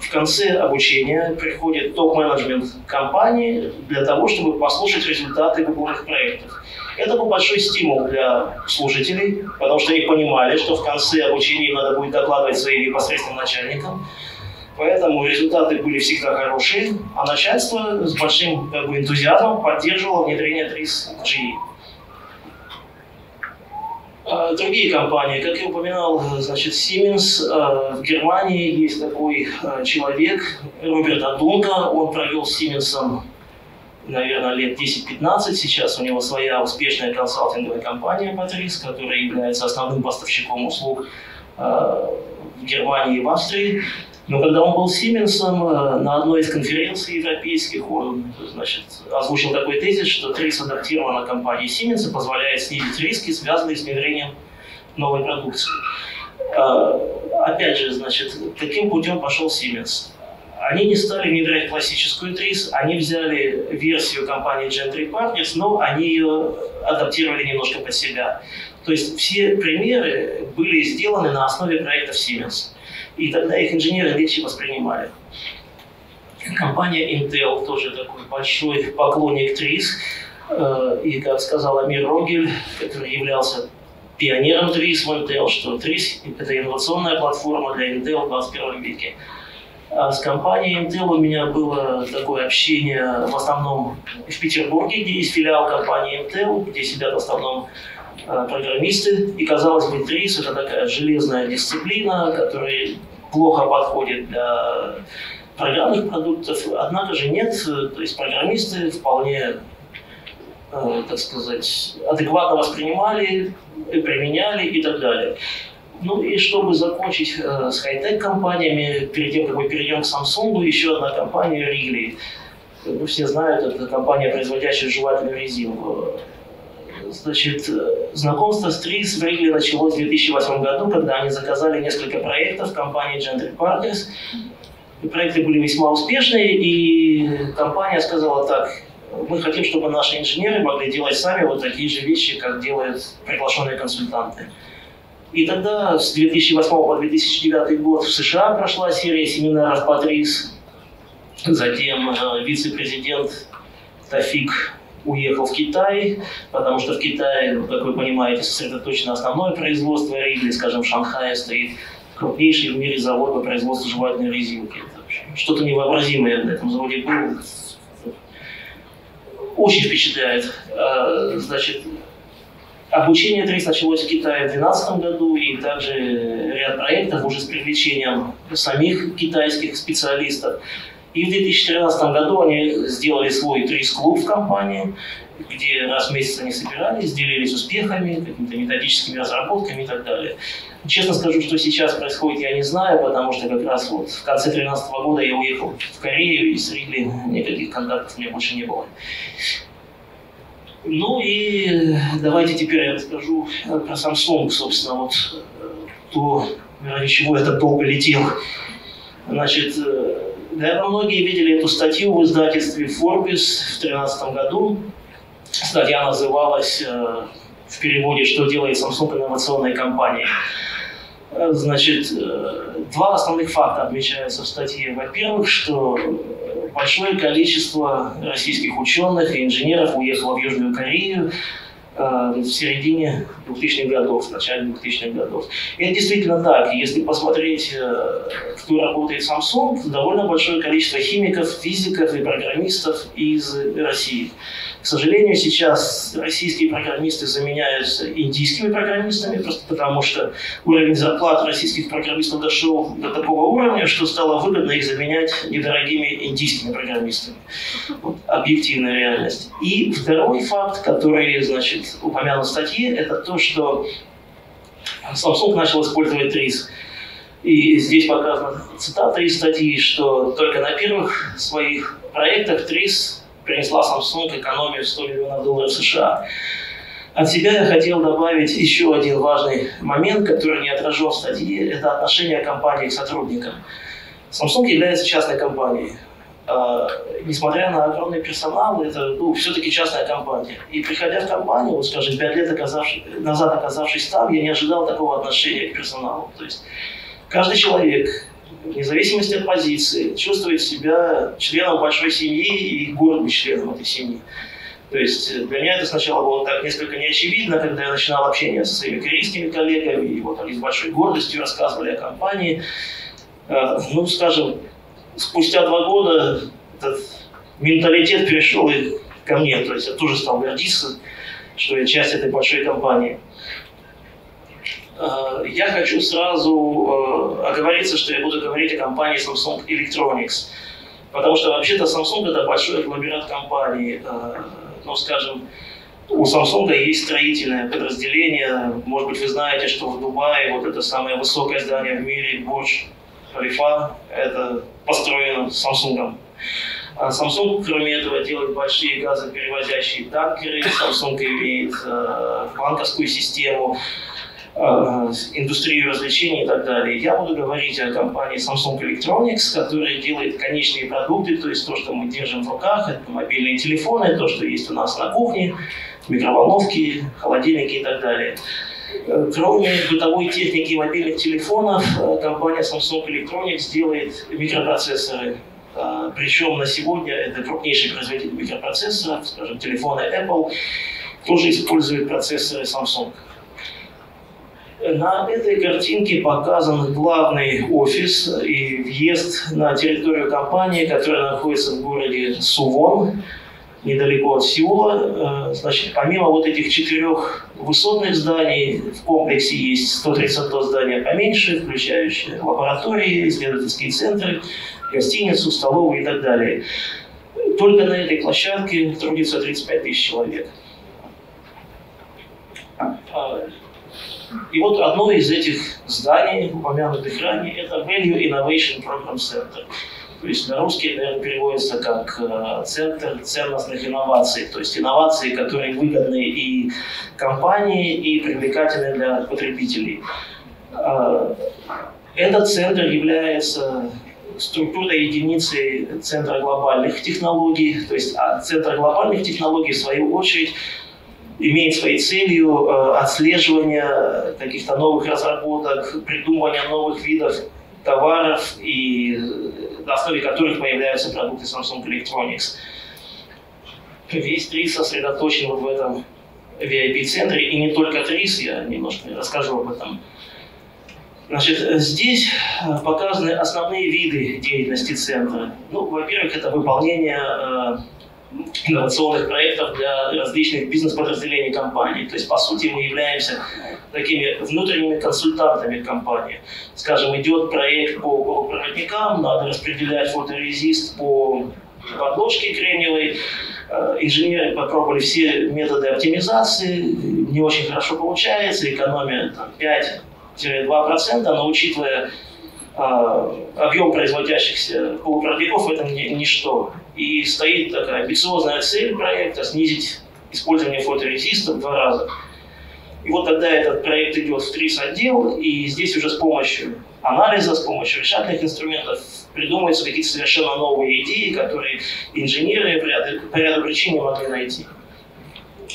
В конце обучения приходит топ-менеджмент компании для того, чтобы послушать результаты выполненных проектов. Это был большой стимул для слушателей, потому что они понимали, что в конце обучения им надо будет докладывать своим непосредственным начальникам. Поэтому результаты были всегда хорошие, а начальство с большим как бы, энтузиазмом поддерживало внедрение. А, другие компании, как я упоминал, значит, Siemens, а, в Германии есть такой а, человек, Роберт Адунка, он провел с Siemens, наверное, лет 10-15, сейчас у него своя успешная консалтинговая компания Patrice, которая является основным поставщиком услуг в Германии и в Австрии. Но когда он был Сименсом, э, на одной из конференций европейских он значит, озвучил такой тезис, что ТРИС адаптирована компанией Siemens и позволяет снизить риски, связанные с внедрением новой продукции. Э, опять же, значит, каким путем пошел Siemens? Они не стали внедрять классическую ТРИС, они взяли версию компании Gentry Partners, но они ее адаптировали немножко под себя. То есть все примеры были сделаны на основе проектов Siemens и тогда их инженеры легче воспринимали. Компания Intel тоже такой большой поклонник ТРИС, э, и, как сказал Амир Рогель, который являлся пионером ТРИС в Intel, что ТРИС – это инновационная платформа для Intel в 21 веке. А с компанией Intel у меня было такое общение в основном в Петербурге, где есть филиал компании Intel, где сидят в основном а, программисты. И казалось бы, ТРИС это такая железная дисциплина, которая плохо подходит для программных продуктов. Однако же нет, то есть программисты вполне, э, так сказать, адекватно воспринимали, применяли и так далее. Ну и чтобы закончить э, с хай-тек компаниями, перед тем, как мы перейдем к Samsung, еще одна компания Wrigley. Ну, все знают, это компания, производящая жевательную резину. Значит, знакомство с Трис в Wrigley началось в 2008 году, когда они заказали несколько проектов компании Gentry Partners. И проекты были весьма успешные, и компания сказала так, мы хотим, чтобы наши инженеры могли делать сами вот такие же вещи, как делают приглашенные консультанты. И тогда с 2008 по 2009 год в США прошла серия семинаров по ТРИС. Затем э, вице-президент Тафик уехал в Китай, потому что в Китае, как вы понимаете, сосредоточено основное производство ригли, скажем, в Шанхае стоит крупнейший в мире завод по производству жевательной резинки. Что-то невообразимое на этом заводе было. Очень впечатляет. А, значит, Обучение ТРИС началось в Китае в 2012 году, и также ряд проектов уже с привлечением самих китайских специалистов. И в 2013 году они сделали свой ТРИС-клуб в компании, где раз в месяц они собирались, делились успехами, какими-то методическими разработками и так далее. Честно скажу, что сейчас происходит, я не знаю, потому что как раз вот в конце 2013 года я уехал в Корею, и с Ригли никаких контактов у меня больше не было. Ну и давайте теперь я расскажу про Samsung, собственно, вот э, то, ради чего я так долго летел. Значит, э, наверное, многие видели эту статью в издательстве Forbes в 2013 году. Статья называлась э, в переводе «Что делает Samsung инновационной компанией». Значит, два основных факта отмечаются в статье. Во-первых, что большое количество российских ученых и инженеров уехало в Южную Корею э, в середине 2000-х годов, в начале 2000-х годов. И это действительно так. Если посмотреть, э, кто работает в Samsung, довольно большое количество химиков, физиков и программистов из России. Сожалению, сейчас российские программисты заменяются индийскими программистами, просто потому что уровень зарплат российских программистов дошел до такого уровня, что стало выгодно их заменять недорогими индийскими программистами. Вот объективная реальность. И второй факт, который, значит, упомянут в статье, это то, что Samsung начал использовать риск. И здесь показана цитата из статьи, что только на первых своих проектах ТРИС принесла Samsung экономию в 100 миллионов долларов США. От себя я хотел добавить еще один важный момент, который не отражен в статье, это отношение компании к сотрудникам. Samsung является частной компанией. Uh, несмотря на огромный персонал, это ну, все-таки частная компания. И приходя в компанию, вот, скажем, пять лет оказавшись, назад оказавшись там, я не ожидал такого отношения к персоналу. То есть каждый человек вне зависимости от позиции, чувствует себя членом большой семьи и гордым членом этой семьи. То есть э, для меня это сначала было так несколько неочевидно, когда я начинал общение со своими корейскими коллегами, и вот они с большой гордостью рассказывали о компании. Э, ну, скажем, спустя два года этот менталитет перешел и ко мне, то есть я тоже стал гордиться, что я часть этой большой компании. Э, я хочу сразу э, оговориться, что я буду говорить о компании Samsung Electronics. Потому что вообще-то Samsung это большой агломерат компаний. Э, ну, скажем, у Samsung есть строительное подразделение. Может быть, вы знаете, что в Дубае вот это самое высокое здание в мире, Бурдж Халифа, это построено Samsung. А Samsung, кроме этого, делает большие газоперевозящие танкеры. Samsung имеет банковскую систему. Э, индустрию развлечений и так далее. Я буду говорить о компании Samsung Electronics, которая делает конечные продукты, то есть то, что мы держим в руках, это мобильные телефоны, то, что есть у нас на кухне, микроволновки, холодильники и так далее. Э, кроме бытовой техники и мобильных телефонов, э, компания Samsung Electronics делает микропроцессоры. Причем на сегодня это крупнейший производитель микропроцессоров, скажем, телефоны Apple, тоже используют процессоры Samsung. На этой картинке показан главный офис и въезд на территорию компании, которая находится в городе Сувон, недалеко от Сеула. Э, значит, помимо вот этих четырех высотных зданий, в комплексе есть 132 здания поменьше, включающие лаборатории, исследовательские центры, гостиницу, столовую и так далее. Только на этой площадке трудится 35 тысяч человек. И вот одно из этих зданий, упомянутых ранее, это Value Innovation Program Center. То есть на русский, наверное, переводится как э, центр ценностных инноваций. То есть инновации, которые выгодны и компании, и привлекательны для потребителей. А, этот центр является структурной единицей Центра глобальных технологий. То есть а Центр глобальных технологий, в свою очередь, имеет своей целью э, отслеживание каких-то новых разработок, придумывание новых видов товаров, и э, на основе которых появляются продукты Samsung Electronics. Весь ТРИС сосредоточен вот в этом VIP-центре, и не только ТРИС, я немножко расскажу об этом. Значит, здесь э, показаны основные виды деятельности центра. Ну, во-первых, это выполнение инновационных проектов для различных бизнес-подразделений компании. То есть, по сути, мы являемся такими внутренними консультантами компании. Скажем, идет проект по полупроводникам, надо распределять фоторезист по подложке кремниевой. Э, инженеры попробовали все методы оптимизации, не очень хорошо получается, экономия там, 5-2%, но учитывая объем производящихся полупроводников это ничто. И стоит такая амбициозная цель проекта снизить использование фоторезиста в два раза. И вот тогда этот проект идет в ТРИС отдел, и здесь уже с помощью анализа, с помощью решательных инструментов придумываются какие-то совершенно новые идеи, которые инженеры по ряду, по ряду причин не могли найти.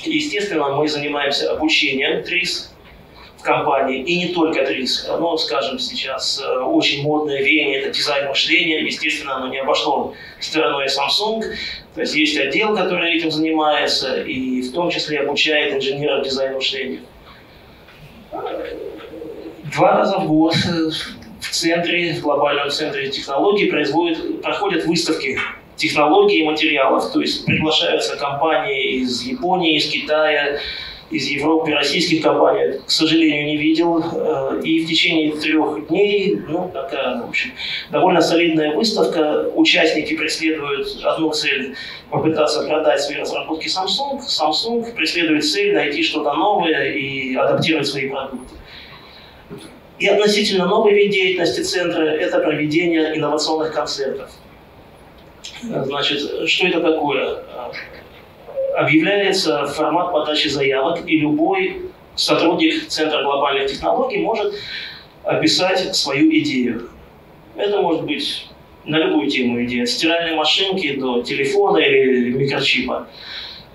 Естественно, мы занимаемся обучением ТРИС, компании, и не только ТРИС. Но, скажем, сейчас э, очень модное веяние – это дизайн мышления. Естественно, оно не обошло стороной Samsung. То есть есть отдел, который этим занимается, и в том числе обучает инженеров дизайна мышления. Два раза в год в центре, в глобальном центре технологий производят, проходят выставки технологий и материалов. То есть приглашаются компании из Японии, из Китая, из Европы, российских компаний, к сожалению, не видел. Э, и в течение трех дней, ну, такая, в общем, довольно солидная выставка. Участники преследуют одну цель – попытаться продать свои разработки Samsung. Samsung преследует цель найти что-то новое и адаптировать свои продукты. И относительно новый вид деятельности центра – это проведение инновационных концертов. Значит, что это такое? Объявляется формат подачи заявок, и любой сотрудник Центра глобальных технологий может описать свою идею. Это может быть на любую тему идея, от стиральной машинки до телефона или микрочипа.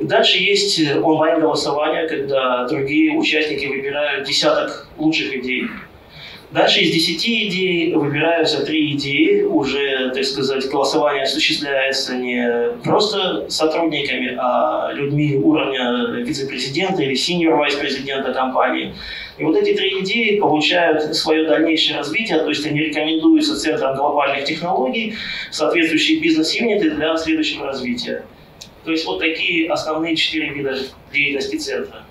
Дальше есть онлайн-голосование, когда другие участники выбирают десяток лучших идей. Дальше из 10 идей выбираются три идеи. Уже, так сказать, голосование осуществляется не просто сотрудниками, а людьми уровня вице-президента или синьор вице-президента компании. И вот эти три идеи получают свое дальнейшее развитие, то есть они рекомендуются Центром глобальных технологий, соответствующие бизнес-юниты для следующего развития. То есть вот такие основные четыре вида деятельности Центра.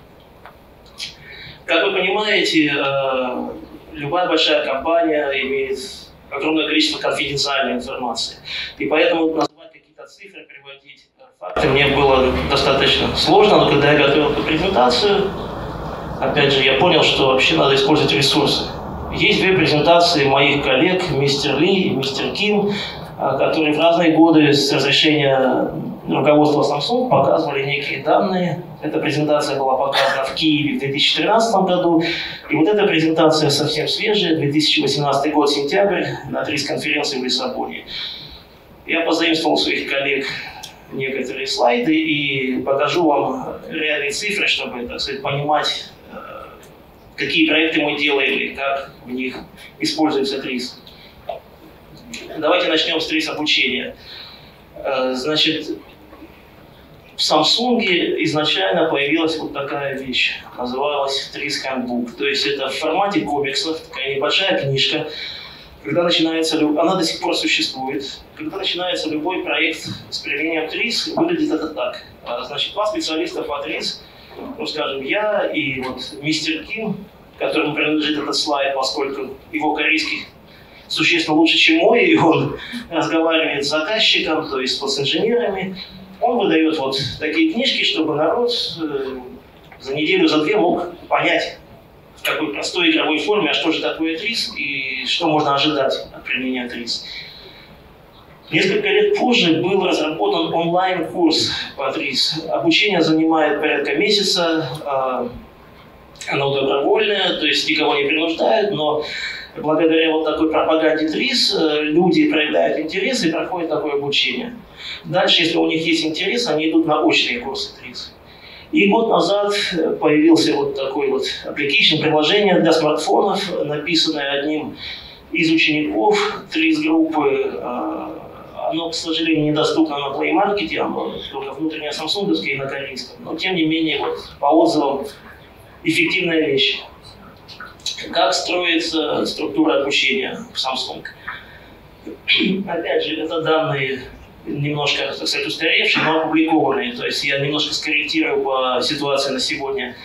Как вы понимаете, э, любая большая компания имеет огромное количество конфиденциальной информации. И поэтому назвать какие-то цифры, приводить э, факты мне было достаточно сложно, но когда я готовил эту презентацию, опять же, я понял, что вообще надо использовать ресурсы. Есть две презентации моих коллег, мистер Ли и мистер Ким, э, которые в разные годы с разрешения руководства Samsung показывали некие данные. Эта презентация была показана в Киеве в 2013 году. И вот эта презентация совсем свежая, 2018 год, сентябрь, на пресс-конференции в Лиссабоне. Я позаимствовал у своих коллег некоторые слайды и покажу вам реальные цифры, чтобы, так сказать, понимать, э, какие проекты мы делаем и как в них используется ТРИС. Давайте начнем с ТРИС обучения. Э, значит, в Samsung изначально появилась вот такая вещь, называлась Trees Handbook. То есть это в формате комиксов, такая небольшая книжка. Когда начинается, она до сих пор существует. Когда начинается любой проект с применением Trees, выглядит это так. А, значит, два специалиста по Trees, ну, скажем, я и вот мистер Ким, которому принадлежит этот слайд, поскольку его корейский существенно лучше, чем мой, и он [laughs] разговаривает с заказчиком, то есть с инженерами. Он выдает вот такие книжки, чтобы народ э, за неделю, за две мог понять в такой простой игровой форме, а что же такое ТРИС и что можно ожидать от применения ТРИС. Несколько лет позже был разработан онлайн-курс по ТРИС. Обучение занимает порядка месяца, а, оно добровольное, то есть никого не принуждают, но благодаря вот такой пропаганде ТРИС э, люди проявляют интерес и проходят такое обучение. Дальше, если у них есть интерес, они идут на очные курсы ТРИС. И год назад появился вот такой вот application, приложение для смартфонов, написанное одним из учеников ТРИС группы. А, оно, к сожалению, недоступно на Play Market, оно только внутреннее самсунговское и на корейском. Но, тем не менее, вот, по отзывам, эффективная вещь. Как строится структура обучения в Samsung? [clears throat] Опять же, это данные немножко, так сказать, устаревшие, но опубликованные. То есть я немножко скорректирую по ситуации на сегодня.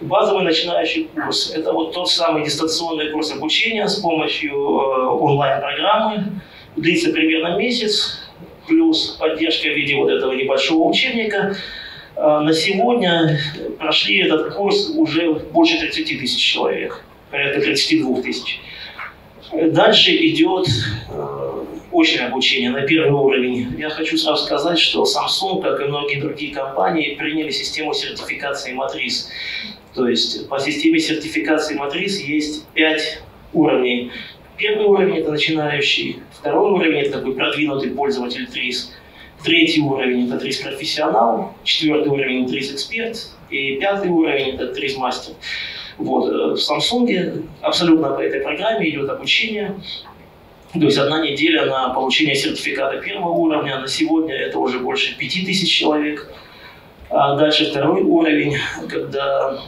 Базовый начинающий курс – это вот тот самый дистанционный курс обучения с помощью э, онлайн-программы. Длится примерно месяц, плюс поддержка в виде вот этого небольшого учебника. Э, на сегодня прошли этот курс уже больше 30 тысяч человек, порядка 32 тысяч. Дальше идет э, очное обучение на первый уровень. Я хочу сразу сказать, что Samsung, как и многие другие компании, приняли систему сертификации матрис. То есть по системе сертификации матрис есть пять уровней. Первый уровень – это начинающий, второй уровень – это такой продвинутый пользователь ТРИС, третий уровень – это ТРИС профессионал, четвертый уровень – ТРИС эксперт, и пятый уровень – это ТРИС мастер. Вот. Э, в Samsung абсолютно по этой программе идет обучение. То есть одна неделя на получение сертификата первого уровня, на сегодня это уже больше 5000 человек. А дальше второй уровень, когда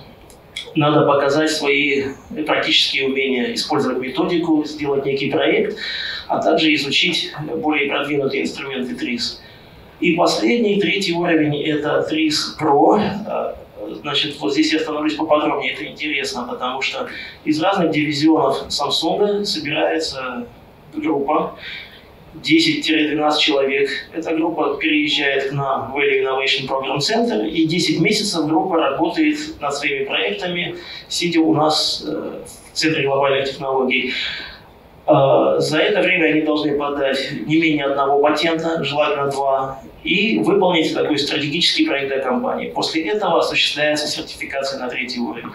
надо показать свои практические умения, использовать методику, сделать некий проект, а также изучить более продвинутые инструменты ТРИС. И последний, третий уровень – это ТРИС Pro. Значит, вот здесь я остановлюсь поподробнее, это интересно, потому что из разных дивизионов Samsung собирается группа, 10-12 человек. Эта группа переезжает к нам в Value Innovation Program Center, и 10 месяцев группа работает над своими проектами, сидя у нас э, в Центре глобальных технологий. Э, за это время они должны подать не менее одного патента, желательно два, и выполнить такой стратегический проект для компании. После этого осуществляется сертификация на третий уровень.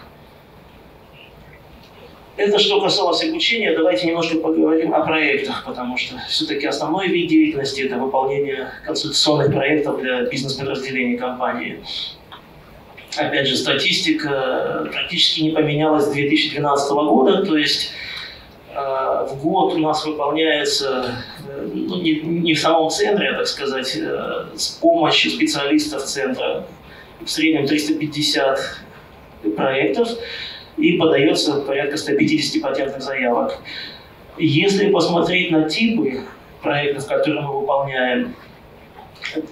Это что касалось обучения, давайте немножко поговорим о проектах, потому что все-таки основной вид деятельности – это выполнение консультационных проектов для бизнес-подразделений компании. Опять же, статистика практически не поменялась с 2012 года, то есть э, в год у нас выполняется э, ну, не, не в самом центре, а, так сказать, э, с помощью специалистов центра в среднем 350 проектов и подается порядка 150 патентных заявок. Если посмотреть на типы проектов, которые мы выполняем,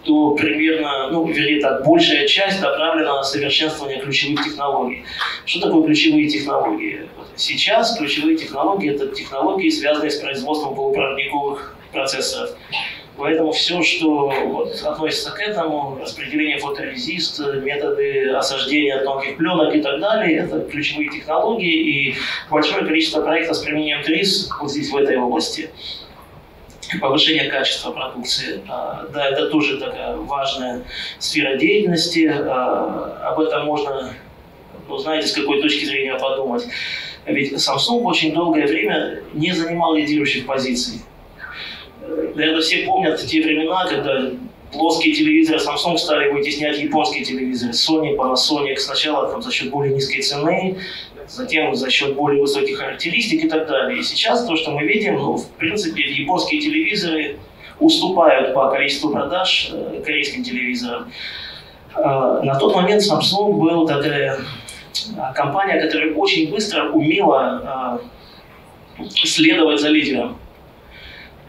то примерно, ну, вернее так, большая часть направлена на совершенствование ключевых технологий. Что такое ключевые технологии? Сейчас ключевые технологии – это технологии, связанные с производством полупроводниковых процессоров. Поэтому все, что вот, относится к этому, распределение фоторезист, методы осаждения тонких пленок и так далее, это ключевые технологии и большое количество проектов с применением ТРИС вот здесь, в этой области. Повышение качества продукции. А, да, это тоже такая важная сфера деятельности. А, об этом можно, ну, знаете, с какой точки зрения подумать. Ведь Samsung очень долгое время не занимал лидирующих позиций наверное, все помнят те времена, когда плоские телевизоры Samsung стали вытеснять японские телевизоры. Sony, Panasonic сначала там, за счет более низкой цены, затем за счет более высоких характеристик и так далее. И сейчас то, что мы видим, ну, в принципе, японские телевизоры уступают по количеству продаж э, корейским телевизорам. На тот момент Samsung был такая компания, которая очень быстро умела следовать за лидером.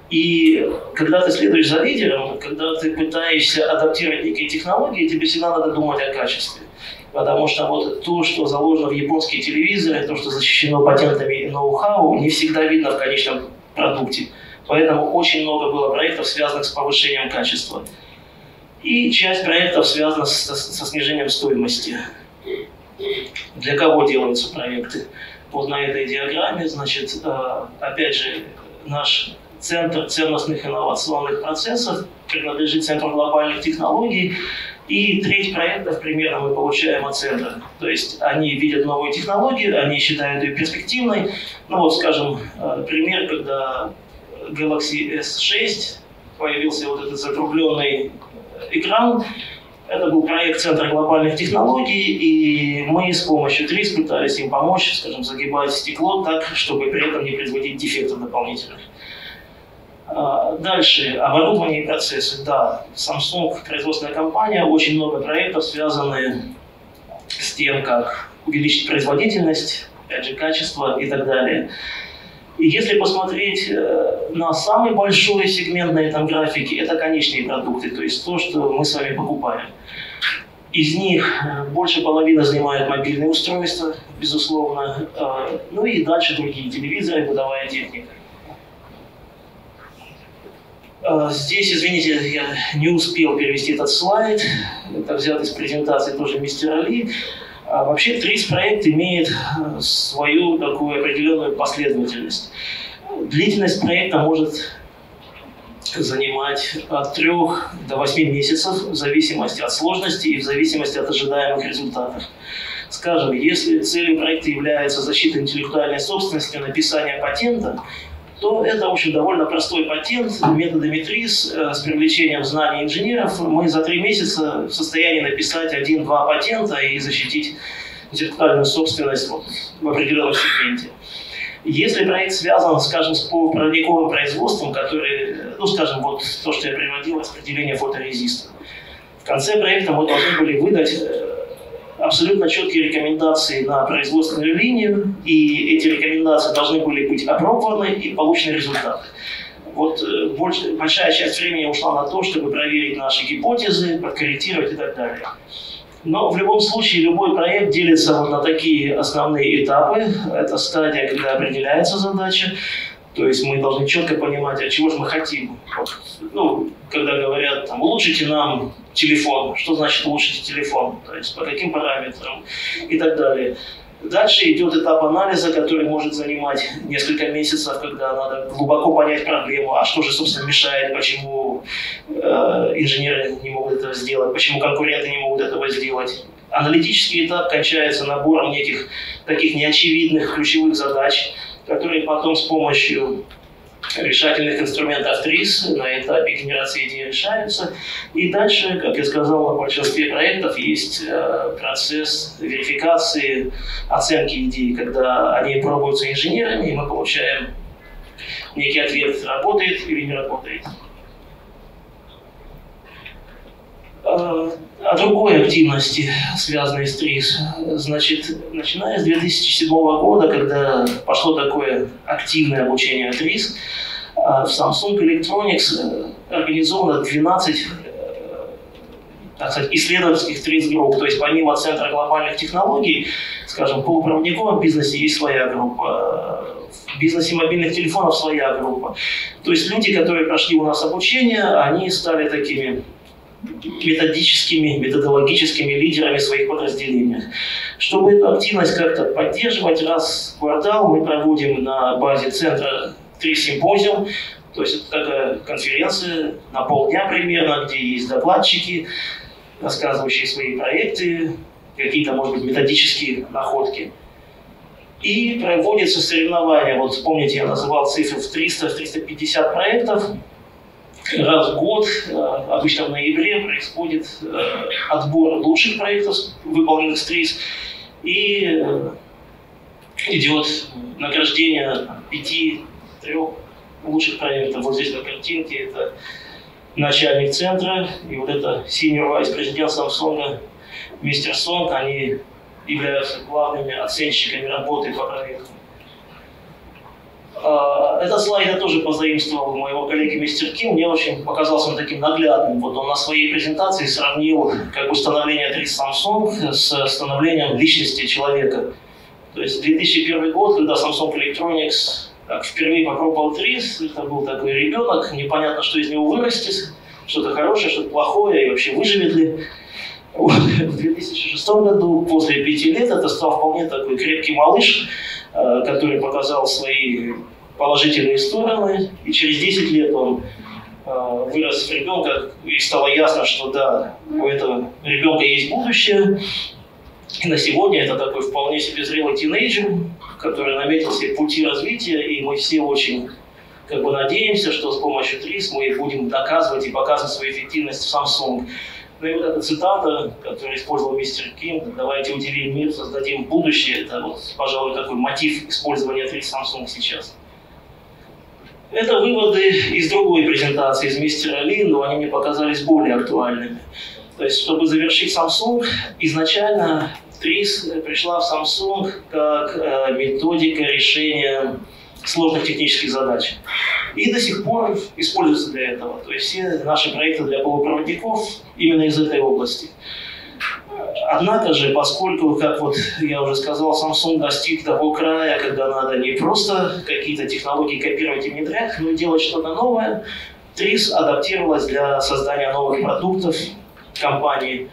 И когда ты следуешь за лидером, когда ты пытаешься адаптировать некие технологии, тебе всегда надо думать о качестве. Потому что вот то, что заложено в японские телевизоры, то, что защищено патентами и ноу-хау, не всегда видно в конечном продукте. Поэтому очень много было проектов, связанных с повышением качества. И часть проектов связана со, со снижением стоимости. Для кого делаются проекты? Вот на этой диаграмме, значит, э, опять же, наш Центр ценностных инновационных процессов принадлежит Центру глобальных технологий. И треть проектов примерно мы получаем от центра. То есть они видят новую технологию, они считают ее перспективной. Ну вот, скажем, э, пример, когда Galaxy S6 появился вот этот закругленный экран, это был проект Центра глобальных технологий, и мы с помощью ТРИС пытались им помочь, скажем, загибать стекло так, чтобы при этом не производить дефектов дополнительных. А, дальше, оборудование и процессы. Да, Samsung, производственная компания, очень много проектов, связаны с тем, как увеличить производительность, опять же, качество и так далее. И если посмотреть э, на самый большой сегмент на этом графике, это конечные продукты, то есть то, что мы с вами покупаем. Из них э, больше половины занимают мобильные устройства, безусловно, э, ну и дальше другие телевизоры, бытовая техника. А, здесь, извините, я не успел перевести этот слайд. Это взято из презентации тоже мистера Ли. А вообще ТРИС-проект имеет э, свою такую определенную последовательность. Длительность проекта может занимать от 3 до 8 месяцев в зависимости от сложности и в зависимости от ожидаемых результатов. Скажем, если целью проекта является защита интеллектуальной собственности, написание патента, то это, в общем, довольно простой патент методами ТРИС э, с привлечением знаний инженеров. Мы за три месяца в состоянии написать один-два патента и защитить интеллектуальную собственность вот, в определенном сегменте. Если проект связан, скажем, с проводниковым производством, который, ну, скажем, вот то, что я приводил, распределение фоторезиста. В конце проекта мы должны были выдать э, абсолютно четкие рекомендации на производственную линию, и эти рекомендации должны были быть опробованы и получены результаты. Вот э, больше, большая часть времени ушла на то, чтобы проверить наши гипотезы, подкорректировать и так далее. Но в любом случае любой проект делится вот на такие основные этапы. Это стадия, когда определяется задача. То есть мы должны четко понимать, а чего же мы хотим. Ну, когда говорят, там, улучшите нам телефон, что значит улучшите телефон, то есть по каким параметрам и так далее. Дальше идет этап анализа, который может занимать несколько месяцев, когда надо глубоко понять проблему, а что же, собственно, мешает, почему э, инженеры не могут этого сделать, почему конкуренты не могут этого сделать. Аналитический этап кончается набором неких таких неочевидных ключевых задач, которые потом с помощью решательных инструментов ТРИС на этапе генерации идеи решаются. И дальше, как я сказал, на большинстве проектов есть э, процесс верификации, оценки идей, когда они пробуются инженерами, и мы получаем некий ответ, работает или не работает. Э, о другой активности, связанной с ТРИЗ. Значит, начиная с 2007 года, когда пошло такое активное обучение ТРИЗ, э, в Samsung Electronics э, организовано 12 так сказать, исследовательских ТРИЗ-групп. То есть помимо Центра глобальных технологий, скажем, по полупроводниковом бизнесе есть своя группа, в бизнесе мобильных телефонов своя группа. То есть люди, которые прошли у нас обучение, они стали такими методическими, методологическими лидерами своих подразделений. Чтобы эту активность как-то поддерживать, раз в квартал мы проводим на базе центра три симпозиум, то есть это такая конференция на полдня примерно, где есть докладчики, рассказывающие свои проекты, какие-то, может быть, методические находки. И проводятся соревнования. Вот помните, я называл цифры в 300-350 проектов раз в год, э, обычно в ноябре, происходит э, отбор лучших проектов, выполненных с ТРИС, и э, идет награждение пяти-трех лучших проектов. Вот здесь на картинке это начальник центра, и вот это senior vice президент Samsung, мистер Сонг, они являются главными оценщиками работы по проекту. А, этот слайд я тоже позаимствовал у моего коллеги мистер Ким. Мне очень показался он таким наглядным. Вот он на своей презентации сравнил как бы становление 3 Samsung с становлением личности человека. То есть 2001 год, когда Samsung Electronics как впервые попробовал ТРИС, это был такой ребенок, непонятно, что из него вырастет, что-то хорошее, что-то плохое, и вообще выживет ли. Вот. В 2006 году, после пяти лет, это стал вполне такой крепкий малыш, который показал свои положительные стороны, и через 10 лет он э, вырос в ребенка, и стало ясно, что да, у этого ребенка есть будущее. И на сегодня это такой вполне себе зрелый тинейджер, который наметил себе пути развития, и мы все очень как бы надеемся, что с помощью ТРИС мы будем доказывать и показывать свою эффективность в Samsung. Эта цитата, которую использовал мистер Кинг, «давайте удивим мир, создадим будущее», это вот, пожалуй, такой мотив использования 3 Samsung сейчас. Это выводы из другой презентации, из мистера Ли, но они мне показались более актуальными. То есть, чтобы завершить Samsung, изначально ТРИС пришла в Samsung как э, методика решения сложных технических задач. И до сих пор используется для этого. То есть все наши проекты для полупроводников именно из этой области. Однако же, поскольку, как вот я уже сказал, Samsung достиг того края, когда надо не просто какие-то технологии копировать и внедрять, но и делать что-то новое, TRIS адаптировалась для создания новых продуктов, компании.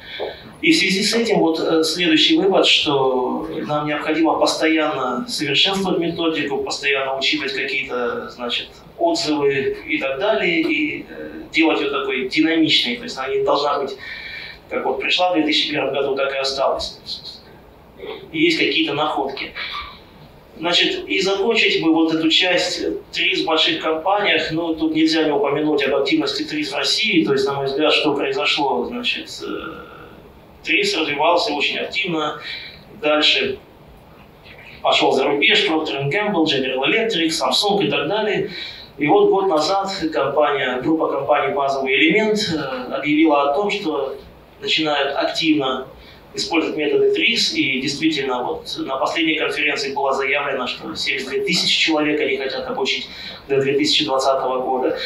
И в связи с этим вот э, следующий вывод, что нам необходимо постоянно совершенствовать методику, постоянно учитывать какие-то, значит, отзывы и так далее, и э, делать ее такой динамичной, то есть она не должна быть, как вот пришла в 2001 году, так и осталась. И есть какие-то находки. Значит, и закончить бы вот эту часть ТРИС в больших компаниях, ну, тут нельзя не упомянуть об активности ТРИС в России, то есть, на мой взгляд, что произошло, значит, ТРИС развивался очень активно, дальше пошел за рубеж, Procter Gamble, General Electric, Samsung и так далее. И вот год назад компания, группа компаний «Базовый элемент» э, объявила о том, что начинают активно использовать методы ТРИС, и действительно вот на последней конференции было заявлено, что 72 тысячи человек они хотят обучить до 2020 года.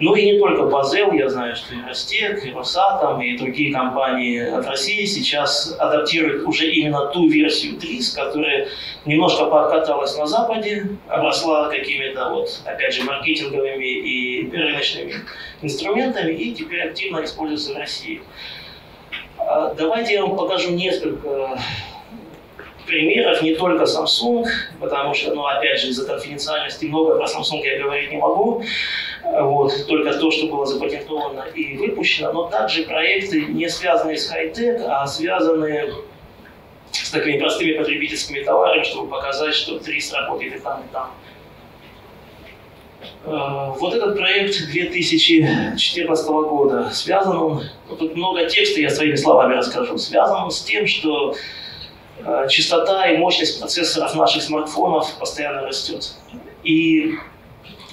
Ну и не только Базел, я знаю, что и Ростек, и Росатом, и другие компании от России сейчас адаптируют уже именно ту версию ТРИС, которая немножко покаталась на Западе, обросла какими-то вот, опять же, маркетинговыми и рыночными инструментами, и теперь активно используется в России. А, давайте вам покажу несколько примеров, не только Samsung, потому что, ну, опять же, из-за конфиденциальности много про Samsung я говорить не могу, вот, только то, что было запатентовано и выпущено, но также проекты, не связанные с хай-тек, а связанные с такими простыми потребительскими товарами, чтобы показать, что 300 работает и там, и там. Э, вот этот проект 2014 года связан ну, тут много текста, я своими словами расскажу, связан с тем, что э, частота и мощность процессоров наших смартфонов постоянно растет. И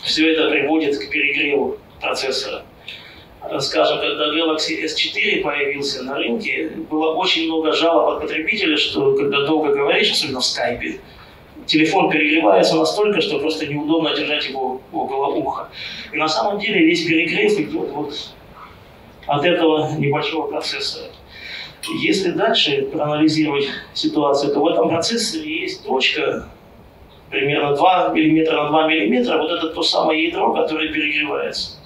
все это приводит к перегреву процессора. Скажем, когда Galaxy S4 появился на рынке, было очень много жалоб от потребителя, что когда долго говоришь, особенно в скайпе, телефон перегревается настолько, что просто неудобно держать его около уха. И на самом деле весь перегрев идет вот от этого небольшого процессора. Если дальше проанализировать ситуацию, то в этом процессоре есть точка примерно 2 мм на 2 мм, вот это то самое ядро, которое перегревается.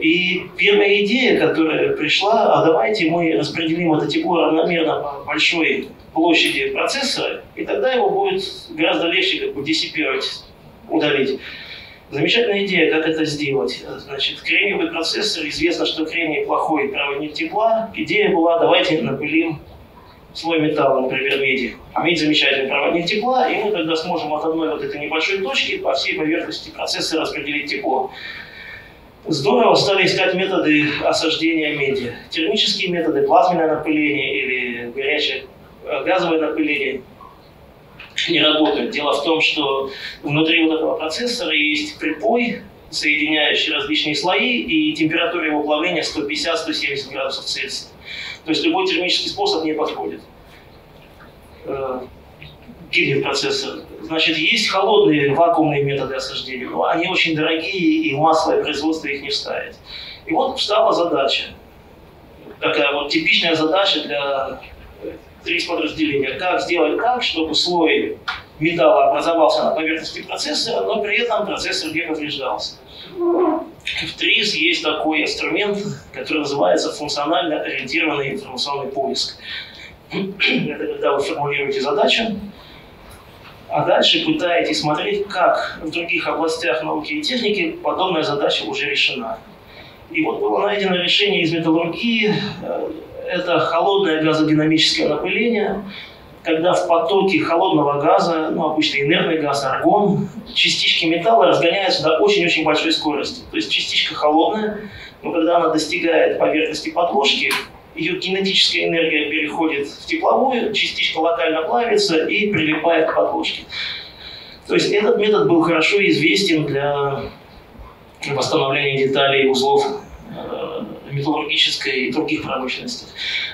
И первая идея, которая пришла, а давайте мы распределим это тепло равномерно по большой площади процессора, и тогда его будет гораздо легче как бы диссипировать, удалить. Замечательная идея, как это сделать. Значит, кремниевый процессор, известно, что кремний плохой проводник тепла. Идея была, давайте напылим слой металла, например, меди. А медь замечательный проводник тепла, и мы тогда сможем от одной вот этой небольшой точки по всей поверхности процессора распределить тепло. Здорово стали искать методы осаждения меди. Термические методы, плазменное напыление или горячее Э, газовое напыление не работают. Дело в том, что внутри вот этого процессора есть припой, соединяющий различные слои, и температура его плавления 150-170 градусов Цельсия. То есть любой термический способ не подходит. Э, Гильдер процессор. Значит, есть холодные вакуумные методы осаждения, но они очень дорогие, и массовое производство их не вставить. И вот встала задача. Такая вот типичная задача для три подразделения. Как сделать так, чтобы слой металла образовался на поверхности процессора, но при этом процессор не повреждался. В ТРИС есть такой инструмент, который называется функционально ориентированный информационный поиск. Это когда вы формулируете задачу, а дальше пытаетесь смотреть, как в других областях науки и техники подобная задача уже решена. И вот было найдено решение из металлургии, э, это холодное газодинамическое напыление, когда в потоке холодного газа, ну, обычно инертный газ, аргон, частички металла разгоняются до очень-очень большой скорости. То есть частичка холодная, но когда она достигает поверхности подложки, ее кинетическая энергия переходит в тепловую, частичка локально плавится и прилипает к подложке. То есть этот метод был хорошо известен для восстановления деталей узлов э, металлургической и других промышленностей.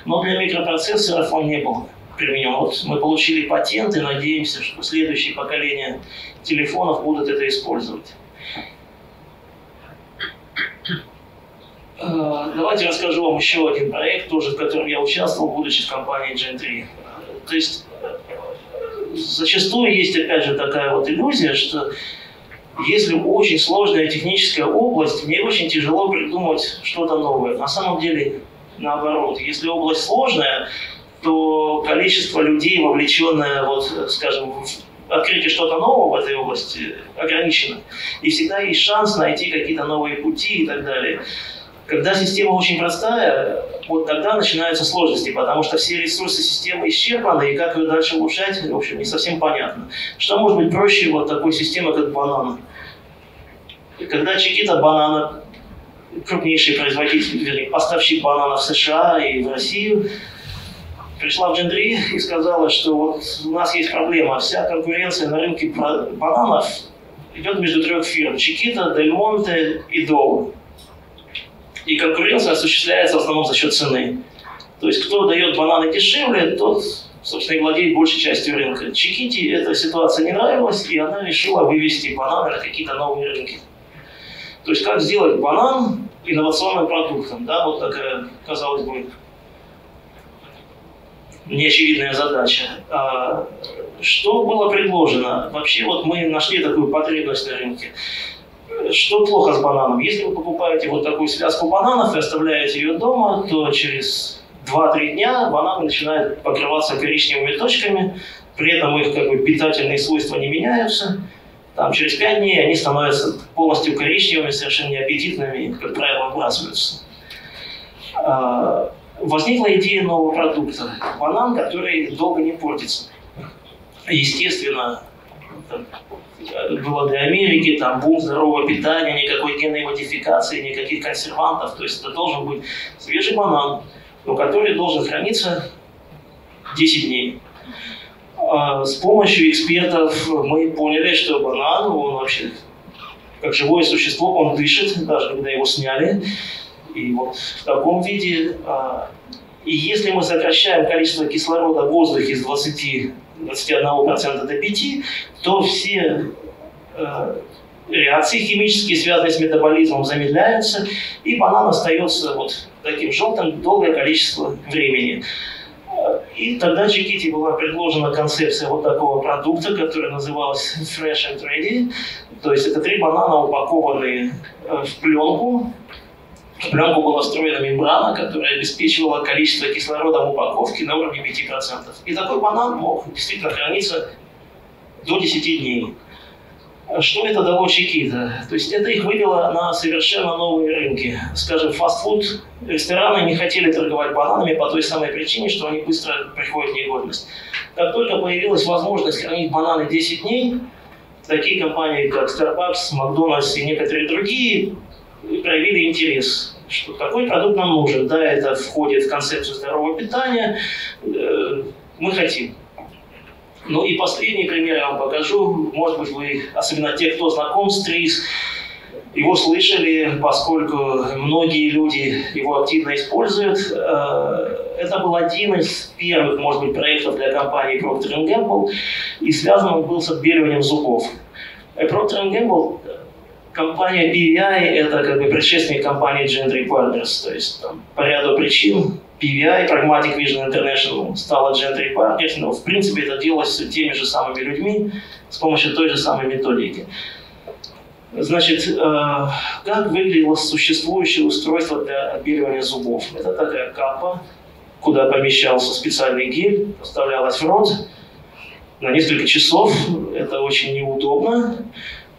Но для микропроцессоров он не был применен. Вот мы получили патент и надеемся, что следующие поколения телефонов будут это использовать. Давайте расскажу вам еще один проект, тоже в котором я участвовал, будучи в компании Gen 3. То есть зачастую есть опять же такая вот иллюзия, что если очень сложная техническая область, мне очень тяжело придумать что-то новое. На самом деле наоборот. Если область сложная, то количество людей, вовлеченное, вот, скажем, в открытие что-то нового в этой области ограничено. И всегда есть шанс найти какие-то новые пути и так далее. Когда система очень простая, вот тогда начинаются сложности, потому что все ресурсы системы исчерпаны, и как ее дальше улучшать, в общем, не совсем понятно. Что может быть проще вот такой системы, как банан? Когда Чикита банана, крупнейший производитель, вернее, поставщик бананов в США и в Россию, пришла в Джендри и сказала, что вот у нас есть проблема, вся конкуренция на рынке бананов идет между трех фирм – Чикита, Дель Монте и Доу. И конкуренция осуществляется в основном за счет цены. То есть кто дает бананы дешевле, тот, собственно, и владеет большей частью рынка. Чикити эта ситуация не нравилась, и она решила вывести бананы на какие-то новые рынки. То есть как сделать банан инновационным продуктом, да, вот такая, казалось бы, неочевидная задача. А, что было предложено? Вообще вот мы нашли такую потребность на рынке. Что плохо с бананом? Если вы покупаете вот такую связку бананов и оставляете ее дома, то через 2-3 дня бананы начинают покрываться коричневыми точками, при этом их как бы питательные свойства не меняются. Там через 5 дней они становятся полностью коричневыми, совершенно неаппетитными, как правило, выбрасываются. А, возникла идея нового продукта. Банан, который долго не портится. Естественно, было для Америки, там бум здорового питания, никакой генной модификации, никаких консервантов. То есть это должен быть свежий банан, но который должен храниться 10 дней. А с помощью экспертов мы поняли, что банан, он вообще как живое существо, он дышит, даже когда его сняли. И вот в таком виде а, и если мы сокращаем количество кислорода в воздухе с 20, 21% до 5%, то все э, реакции химические, связанные с метаболизмом, замедляются, и банан остается вот таким желтым долгое количество времени. И тогда Чикити была предложена концепция вот такого продукта, который назывался Fresh and Ready. То есть это три банана, упакованные э, в пленку, пленку была встроена мембрана, которая обеспечивала количество кислорода в упаковке на уровне 5%. И такой банан мог действительно храниться до 10 дней. Что это дало Чикита? То есть это их вывело на совершенно новые рынки. Скажем, фастфуд, рестораны не хотели торговать бананами по той самой причине, что они быстро приходят в негодность. Как только появилась возможность хранить бананы 10 дней, такие компании, как Starbucks, Макдональдс и некоторые другие проявили интерес, что такой продукт нам нужен. Да, это входит в концепцию здорового питания. Э, мы хотим. Ну и последний пример я вам покажу. Может быть, вы, особенно те, кто знаком с ТРИС, Его слышали, поскольку многие люди его активно используют. Э, это был один из первых, может быть, проектов для компании Procter Gamble, и связан он был с отбеливанием зубов. Procter Gamble компания PVI – это как бы предшественник компании Gentry Partners, то есть там, по ряду причин PVI, Pragmatic Vision International, стала Gentry Partners, но в принципе это делалось теми же самыми людьми с помощью той же самой методики. Значит, э, как выглядело существующее устройство для отбеливания зубов? Это такая капа, куда помещался специальный гель, вставлялась в рот на несколько часов. Это очень неудобно.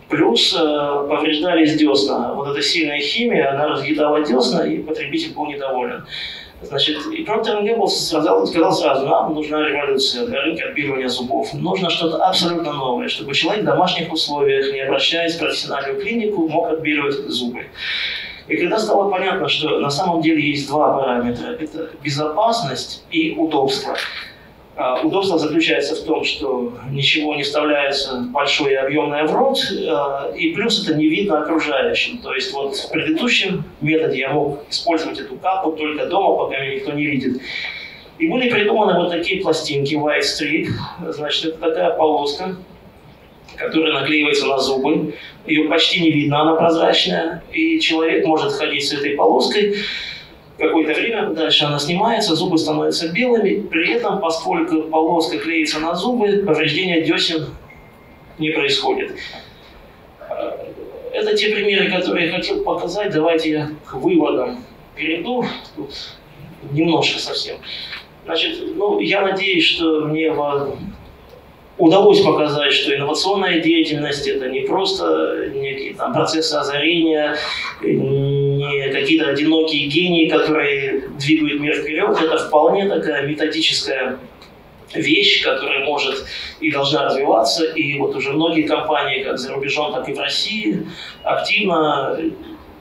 Плюс э, повреждались десна. Вот эта сильная химия, она разъедала десна, и потребитель был недоволен. Значит, и Procter Gamble сказал, сказал сразу, нам нужна революция для рынка отбеливания зубов. Нужно что-то абсолютно новое, чтобы человек в домашних условиях, не обращаясь в профессиональную клинику, мог отбеливать зубы. И когда стало понятно, что на самом деле есть два параметра, это безопасность и удобство, Удобство заключается в том, что ничего не вставляется большое и объемное в рот, а, и плюс это не видно окружающим. То есть вот в предыдущем методе я мог использовать эту капу только дома, пока меня никто не видит. И были придуманы вот такие пластинки White Strip. Значит, это такая полоска, которая наклеивается на зубы. Ее почти не видно, она прозрачная. И человек может ходить с этой полоской какое-то время, дальше она снимается, зубы становятся белыми, при этом, поскольку полоска клеится на зубы, повреждения десен не происходит. Это те примеры, которые я хотел показать. Давайте я к выводам перейду. Тут немножко совсем. Значит, ну, я надеюсь, что мне удалось показать, что инновационная деятельность это не просто некие там, процессы озарения, не какие-то одинокие гении, которые двигают мир вперед. Это вполне такая методическая вещь, которая может и должна развиваться. И вот уже многие компании, как за рубежом, так и в России, активно,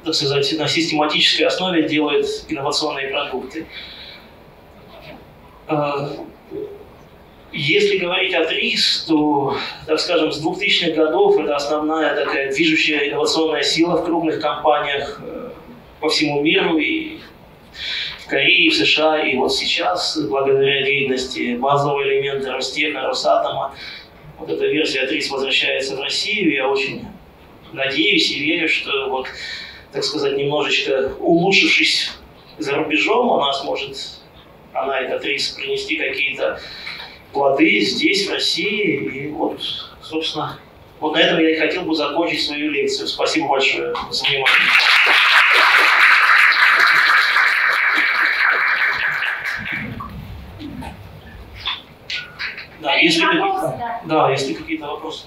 так сказать, на систематической основе делают инновационные продукты. А, если говорить о ТРИС, то, так скажем, с 2000-х годов это основная такая движущая инновационная сила в крупных компаниях э, по всему миру, и в Корее, и в США, и вот сейчас, благодаря деятельности базового элемента Ростеха, Росатома, вот эта версия ТРИС возвращается в Россию. Я очень надеюсь и верю, что вот, так сказать, немножечко улучшившись за рубежом, она сможет, она, эта ТРИС, принести какие-то плоды здесь, в России. И вот, собственно, вот на этом я и хотел бы закончить свою лекцию. Спасибо большое за внимание. Да, если, вопросы, да. да, если какие-то вопросы.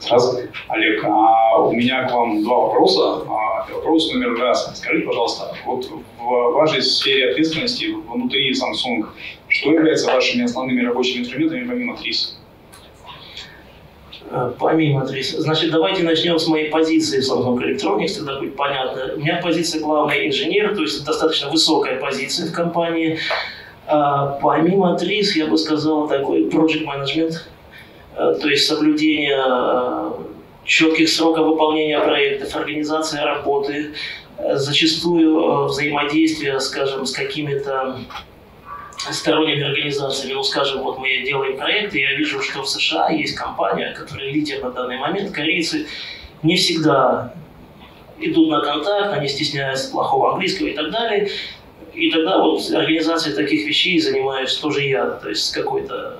Сразу. Олег, а у меня к вам два вопроса. А, вопрос номер раз. Скажите, пожалуйста, вот в вашей сфере ответственности внутри Samsung, что является вашими основными рабочими инструментами помимо TRIS? Э, помимо TRIS. Значит, давайте начнем с моей позиции в Samsung Electronics, тогда будет понятно. У меня позиция главный инженер, то есть достаточно высокая позиция в компании. А помимо TRIS, я бы сказал, такой project management, э, то есть соблюдение э, четких сроков выполнения проектов, организация работы, зачастую взаимодействие, скажем, с какими-то сторонними организациями, ну, скажем, вот мы делаем проекты, я вижу, что в США есть компания, которая лидер на данный момент, корейцы не всегда идут на контакт, они стесняются плохого английского и так далее. И тогда вот организацией таких вещей занимаюсь тоже я, то есть какой-то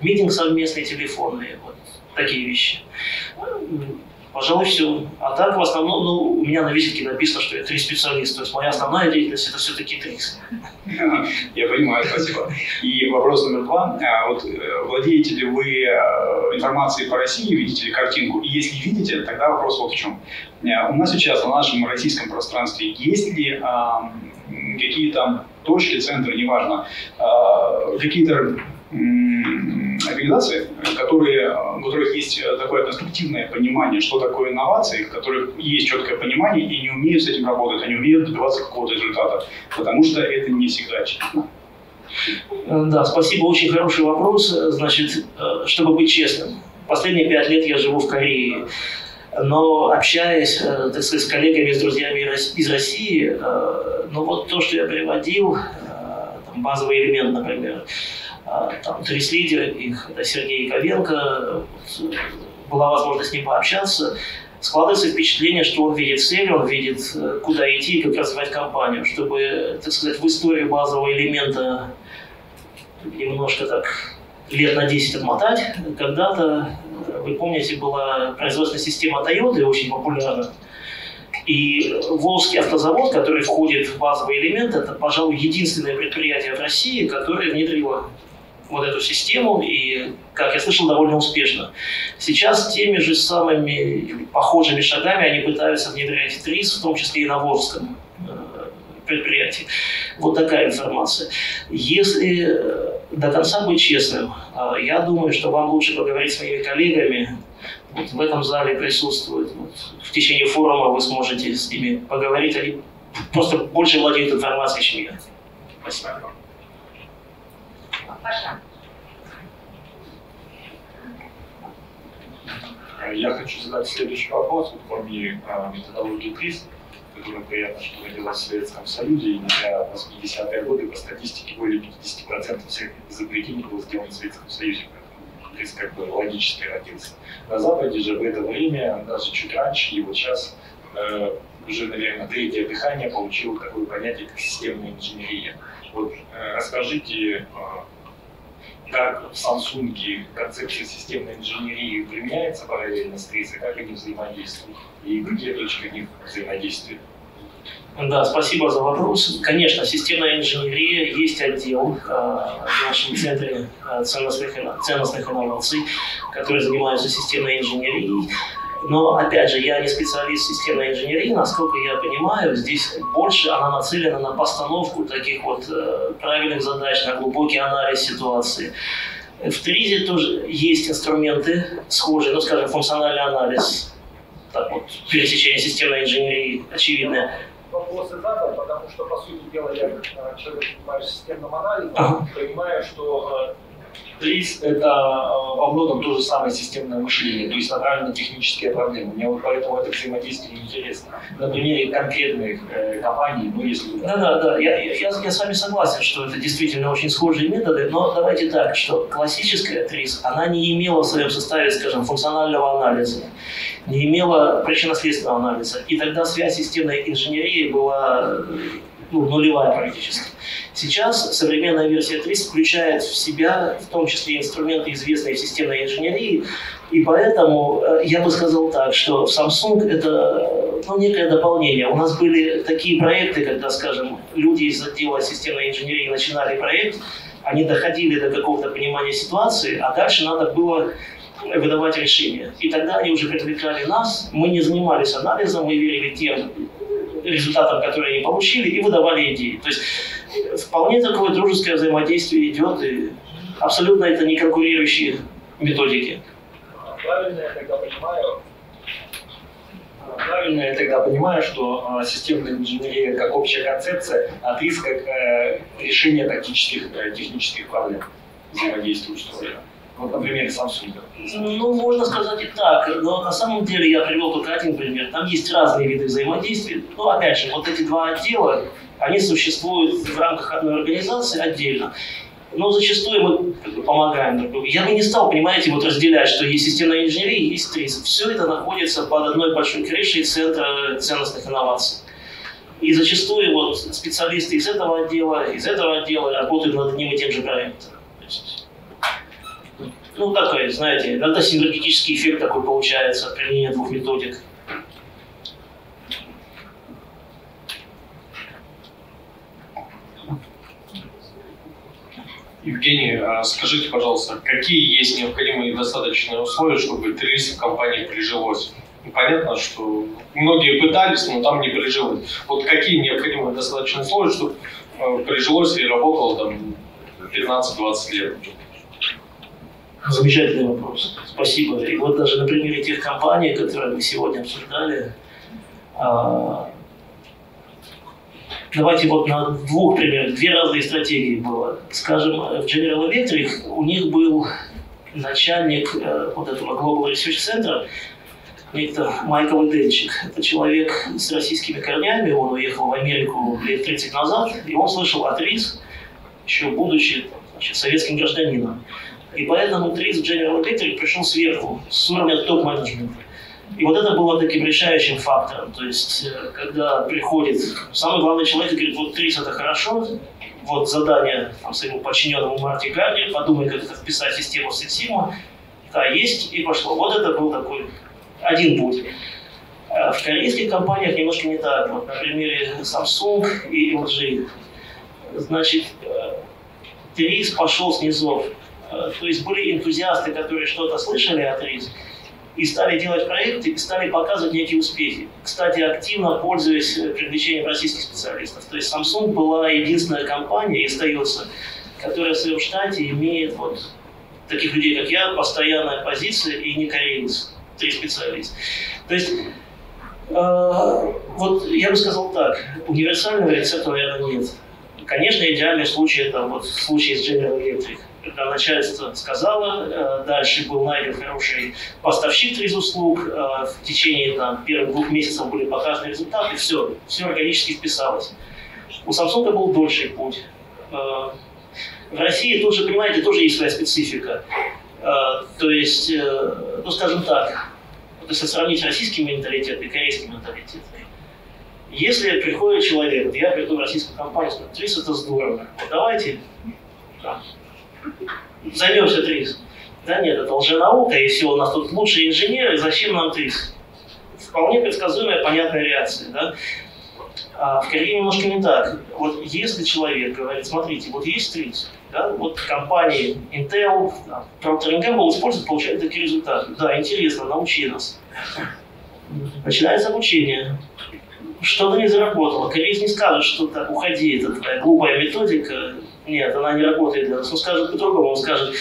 митинг совместный, телефонный, вот такие вещи. Пожалуй, все. А так, в основном, ну, у меня на визитке написано, что я три специалист. То есть моя основная деятельность это все-таки трис. Я понимаю, спасибо. И вопрос номер два. А, вот э, владеете ли вы э, информацией по России, видите ли картинку? И если видите, тогда вопрос вот в чем. Э, у нас сейчас на нашем российском пространстве есть ли какие-то точки, центры, неважно, а, какие-то организации, которые, у которых есть такое конструктивное понимание, что такое инновации, у которых есть четкое понимание и не умеют с этим работать, они умеют добиваться какого-то результата, потому что это не всегда очевидно. Да, спасибо, очень хороший вопрос. Значит, э, чтобы быть честным, последние пять лет я живу в Корее. Но общаясь, э, так сказать, с коллегами, с друзьями из России, э, ну вот то, что я приводил, базовый элемент, например, там, трис-лидер их, это Сергей Ковенко, была возможность с ним пообщаться, складывается впечатление, что он видит цель, он видит, куда идти и как развивать компанию, чтобы, так сказать, в историю базового элемента немножко так лет на 10 отмотать. Когда-то, вы помните, была производственная система Toyota, очень популярна. И Волжский автозавод, который входит в базовый элемент, это, пожалуй, единственное предприятие в России, которое внедрило вот эту систему и, как я слышал, довольно успешно. Сейчас теми же самыми похожими шагами они пытаются внедрять ТРИС, в том числе и на Волжском предприятий. Вот такая информация. Если э, до конца быть честным, э, я думаю, что вам лучше поговорить с моими коллегами. Вот в этом зале присутствуют. Вот в течение форума вы сможете с ними поговорить. Они просто больше владеют информацией, чем я. Спасибо. Паша. Я хочу задать следующий вопрос. Кроме а, методологии ТРИС, которая приятно, что родилась в Советском Союзе, и на 80-е годы по статистике более 50% всех изобретений было сделано в Советском Союзе. То есть как бы логически родился. На Западе же в это время, даже чуть раньше, и вот сейчас э, уже, наверное, третье дыхание получило такое понятие, как системная инженерия. Вот э, расскажите, э, как в Samsung концепция системной инженерии применяется параллельно с и как они взаимодействуют, и где точка них взаимодействия? Да, спасибо за вопрос. Конечно, системная инженерия есть отдел э, в нашем центре э, ценностных, ценностных инноваций, который занимается системной инженерией. Но, опять же, я не специалист системной инженерии, насколько я понимаю, здесь больше она нацелена на постановку таких вот э, правильных задач, на глубокий анализ ситуации. В ТРИЗе тоже есть инструменты схожие, ну, скажем, функциональный анализ, так вот, пересечение системной инженерии очевидное вопросы задал, потому что, по сути дела, я как э, человек, занимаюсь системным анализом, ага. понимаю, что ТРИС э, – это э, во многом то же самое системное мышление, то есть направлено на технические проблемы. Мне вот поэтому это взаимодействие интересно. На примере конкретных э, компаний, ну если... Да, да, да, я, я, я с вами согласен, что это действительно очень схожие методы, но давайте так, что классическая ТРИС, она не имела в своем составе, скажем, функционального анализа не имела причинно-следственного анализа. И тогда связь системной инженерии была ну, нулевая практически. Сейчас современная версия 30 включает в себя в том числе инструменты, известные в системной инженерии, и поэтому э, я бы сказал так, что Samsung это ну, некое дополнение. У нас были такие проекты, когда, скажем, люди из отдела системной инженерии начинали проект, они доходили до какого-то понимания ситуации, а дальше надо было выдавать решения. И тогда они уже привлекали нас, мы не занимались анализом, мы верили тем результатам, которые они получили, и выдавали идеи. То есть вполне такое дружеское взаимодействие идет, и абсолютно это не конкурирующие методики. Правильно я тогда понимаю, правильно я тогда понимаю, что э, системная инженерия как общая концепция, а ТИС как э, решение тактических, э, технических проблем ли? Вот на примере Samsung. Ну, можно сказать и так. Но на самом деле я привел только один пример. Там есть разные виды взаимодействия. Но опять же, вот эти два отдела, они существуют в рамках одной организации отдельно. Но зачастую мы помогаем Я бы не стал, понимаете, вот разделять, что есть системная инженерия есть ТРИС. Все это находится под одной большой крышей Центра ценностных инноваций. И зачастую вот специалисты из этого отдела, из этого отдела работают над одним и тем же проектом ну, такой, знаете, иногда синергетический эффект такой получается от применения двух методик. Евгений, а скажите, пожалуйста, какие есть необходимые и достаточные условия, чтобы ТРИС в компании прижилось? Ну, понятно, что многие пытались, но там не прижилось. Вот какие необходимые достаточные условия, чтобы э, прижилось и работало там 15-20 лет? Замечательный вопрос. Спасибо. И вот даже на примере тех компаний, которые мы сегодня обсуждали, а, давайте вот на двух примерах, две разные стратегии было. Скажем, в General Electric у них был начальник э, вот этого Global Research Center, некто Майкл Денчик. Это человек с российскими корнями, он уехал в Америку лет 30 назад, и он слышал от РИС, еще будучи значит, советским гражданином. И поэтому ТРИС в General Electric пришел сверху, с уровня топ-менеджмента. И вот это было таким решающим фактором. То есть, э, когда приходит самый главный человек и говорит, вот ТРИС это хорошо, вот задание там, своему подчиненному Марти Гарни, подумай, как это вписать в систему Сетсима, да, есть, и пошло. Вот это был такой один путь. А в корейских компаниях немножко не так. Вот на примере Samsung и LG. Значит, ТРИС пошел с низов. Э, то есть были энтузиасты, которые что-то слышали от РИС, и стали делать проекты, и стали показывать некие успехи. Кстати, активно пользуясь э, привлечением российских специалистов. То есть Samsung была единственная компания и остается, которая в своем штате имеет вот таких людей, как я, постоянная позиция и не кореец, три специалист. То есть э, вот я бы сказал так, универсального рецепта, наверное, нет. Конечно, идеальный случай это вот случай с General Electric когда начальство сказало, э, дальше был найден хороший поставщик из услуг, э, в течение там, первых двух месяцев были показаны результаты, все, все органически вписалось. У Samsung был дольший путь. Э, в России тоже, понимаете, тоже есть своя специфика. То есть, ну скажем так, если сравнить российский менталитет и корейский менталитет, если приходит человек, я приду в российскую компанию, 30 это здорово, давайте займемся ТРИС. Да нет, это лженаука, и все, у нас тут лучшие инженеры, зачем нам ТРИС? Вполне предсказуемая, понятная реакция. Да? А в Корее немножко не так. Вот если человек говорит, смотрите, вот есть ТРИС, да, вот компании Intel, Procter Gamble используют, получают такие результаты. Да, интересно, научи нас. Начинается обучение. Что-то не заработало. Кореец не скажет, что так, уходи, это такая глупая методика, нет, она не работает для нас. Он скажет по-другому, он скажет,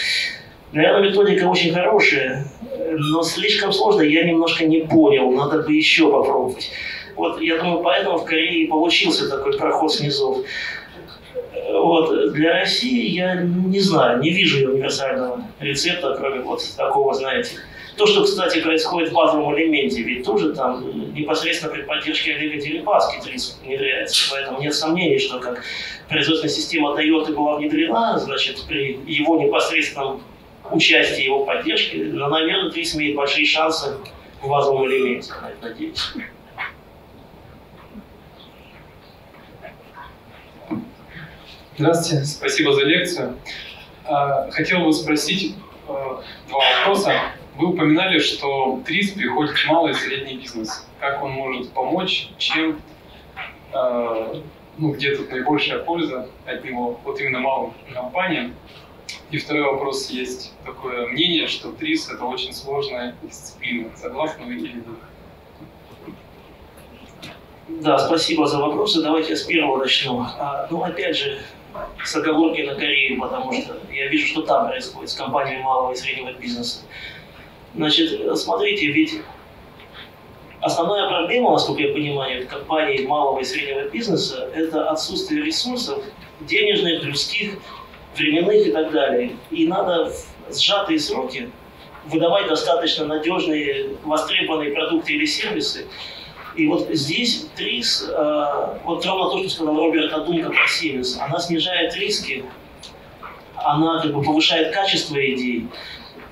наверное, методика очень хорошая, но слишком сложно, я немножко не понял, надо бы еще попробовать. Вот, я думаю, поэтому в Корее получился такой проход снизу. Вот. Для России я не знаю, не вижу универсального рецепта, кроме вот такого, знаете, то, что, кстати, происходит в базовом элементе, ведь тоже там непосредственно при поддержке Олега Дерипаски ТРИС внедряется. Поэтому нет сомнений, что как производственная система Toyota была внедрена, значит, при его непосредственном участии, его поддержке, но, наверное, ТРИС имеет большие шансы в базовом элементе, надеюсь. Здравствуйте, спасибо за лекцию. А, хотел бы спросить э, два вопроса. Вы упоминали, что ТРИС приходит в малый и средний бизнес. Как он может помочь, чем, э, ну, где тут наибольшая польза от него, вот именно малым компаниям. И второй вопрос, есть такое мнение, что ТРИС это очень сложная дисциплина. Согласны вы или нет? Да, спасибо за вопросы. Давайте я с первого начну. А, ну, опять же, с оговорки на Корею, потому что я вижу, что там происходит с компаниями малого и среднего бизнеса. Значит, смотрите, ведь основная проблема, насколько я понимаю, компаний малого и среднего бизнеса – это отсутствие ресурсов денежных, людских, временных и так далее. И надо в сжатые сроки выдавать достаточно надежные, востребованные продукты или сервисы. И вот здесь ТРИС, э, вот ровно то, что сказал Роберт Адунка про Siemens, она снижает риски, она как бы повышает качество идей,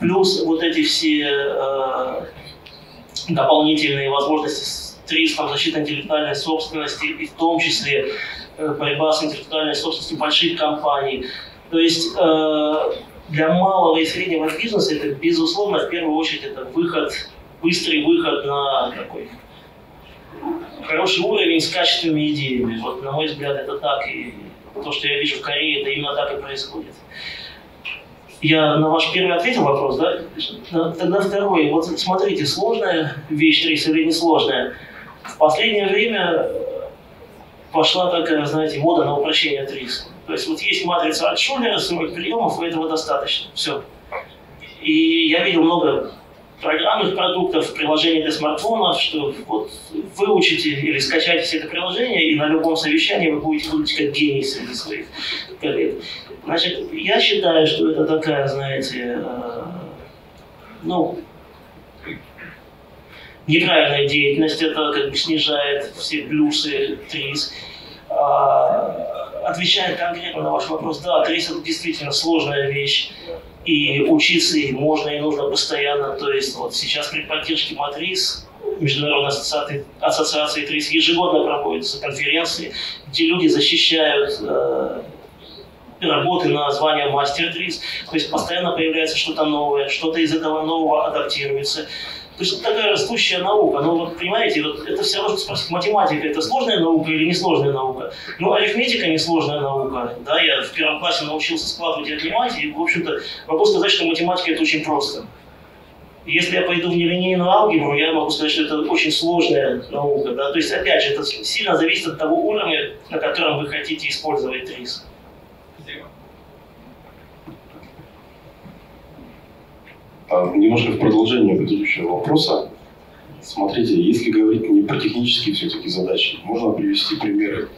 Плюс вот эти все э, дополнительные возможности с риском защиты интеллектуальной собственности, и в том числе э, борьба с интеллектуальной собственностью больших компаний. То есть э, для малого и среднего бизнеса это, безусловно, в первую очередь, это выход, быстрый выход на такой хороший уровень с качественными идеями. Вот, на мой взгляд, это так. И то, что я вижу в Корее, это именно так и происходит. Я на ваш первый ответил вопрос, да? Тогда второй. Вот смотрите, сложная вещь рейс или несложная. В последнее время пошла такая, знаете, мода на упрощение риска. То есть вот есть матрица от Шулера, 40 приемов, и этого достаточно. Все. И я видел много программных продуктов, приложений для смартфонов, что вот выучите или скачайте все это приложение, и на любом совещании вы будете выглядеть как гений среди своих коллег. Значит, я считаю, что это такая, знаете, э, ну, неправильная деятельность, это как бы снижает все плюсы ТРИС. А, отвечая конкретно на ваш вопрос, да, ТРИС это действительно сложная вещь, и учиться и можно, и нужно постоянно. То есть вот сейчас при поддержке МАТРИС Международной ассоциации, ассоциации ТРИС ежегодно проводятся конференции, где люди защищают э, работы на звание мастер ТРИС. То есть постоянно появляется что-то новое, что-то из этого нового адаптируется. То есть это такая растущая наука. Но вот понимаете, вот это все равно спросить, математика это сложная наука или несложная наука? Ну, арифметика несложная наука. Да, я в первом классе научился складывать и отнимать, и, в общем-то, могу сказать, что математика это очень просто. Если я пойду в нелинейную алгебру, я могу сказать, что это очень сложная наука. Да? То есть, опять же, это сильно зависит от того уровня, на котором вы хотите использовать ТРИС. Немножко в продолжение предыдущего вопроса. Смотрите, если говорить не про технические все-таки задачи, можно привести примеры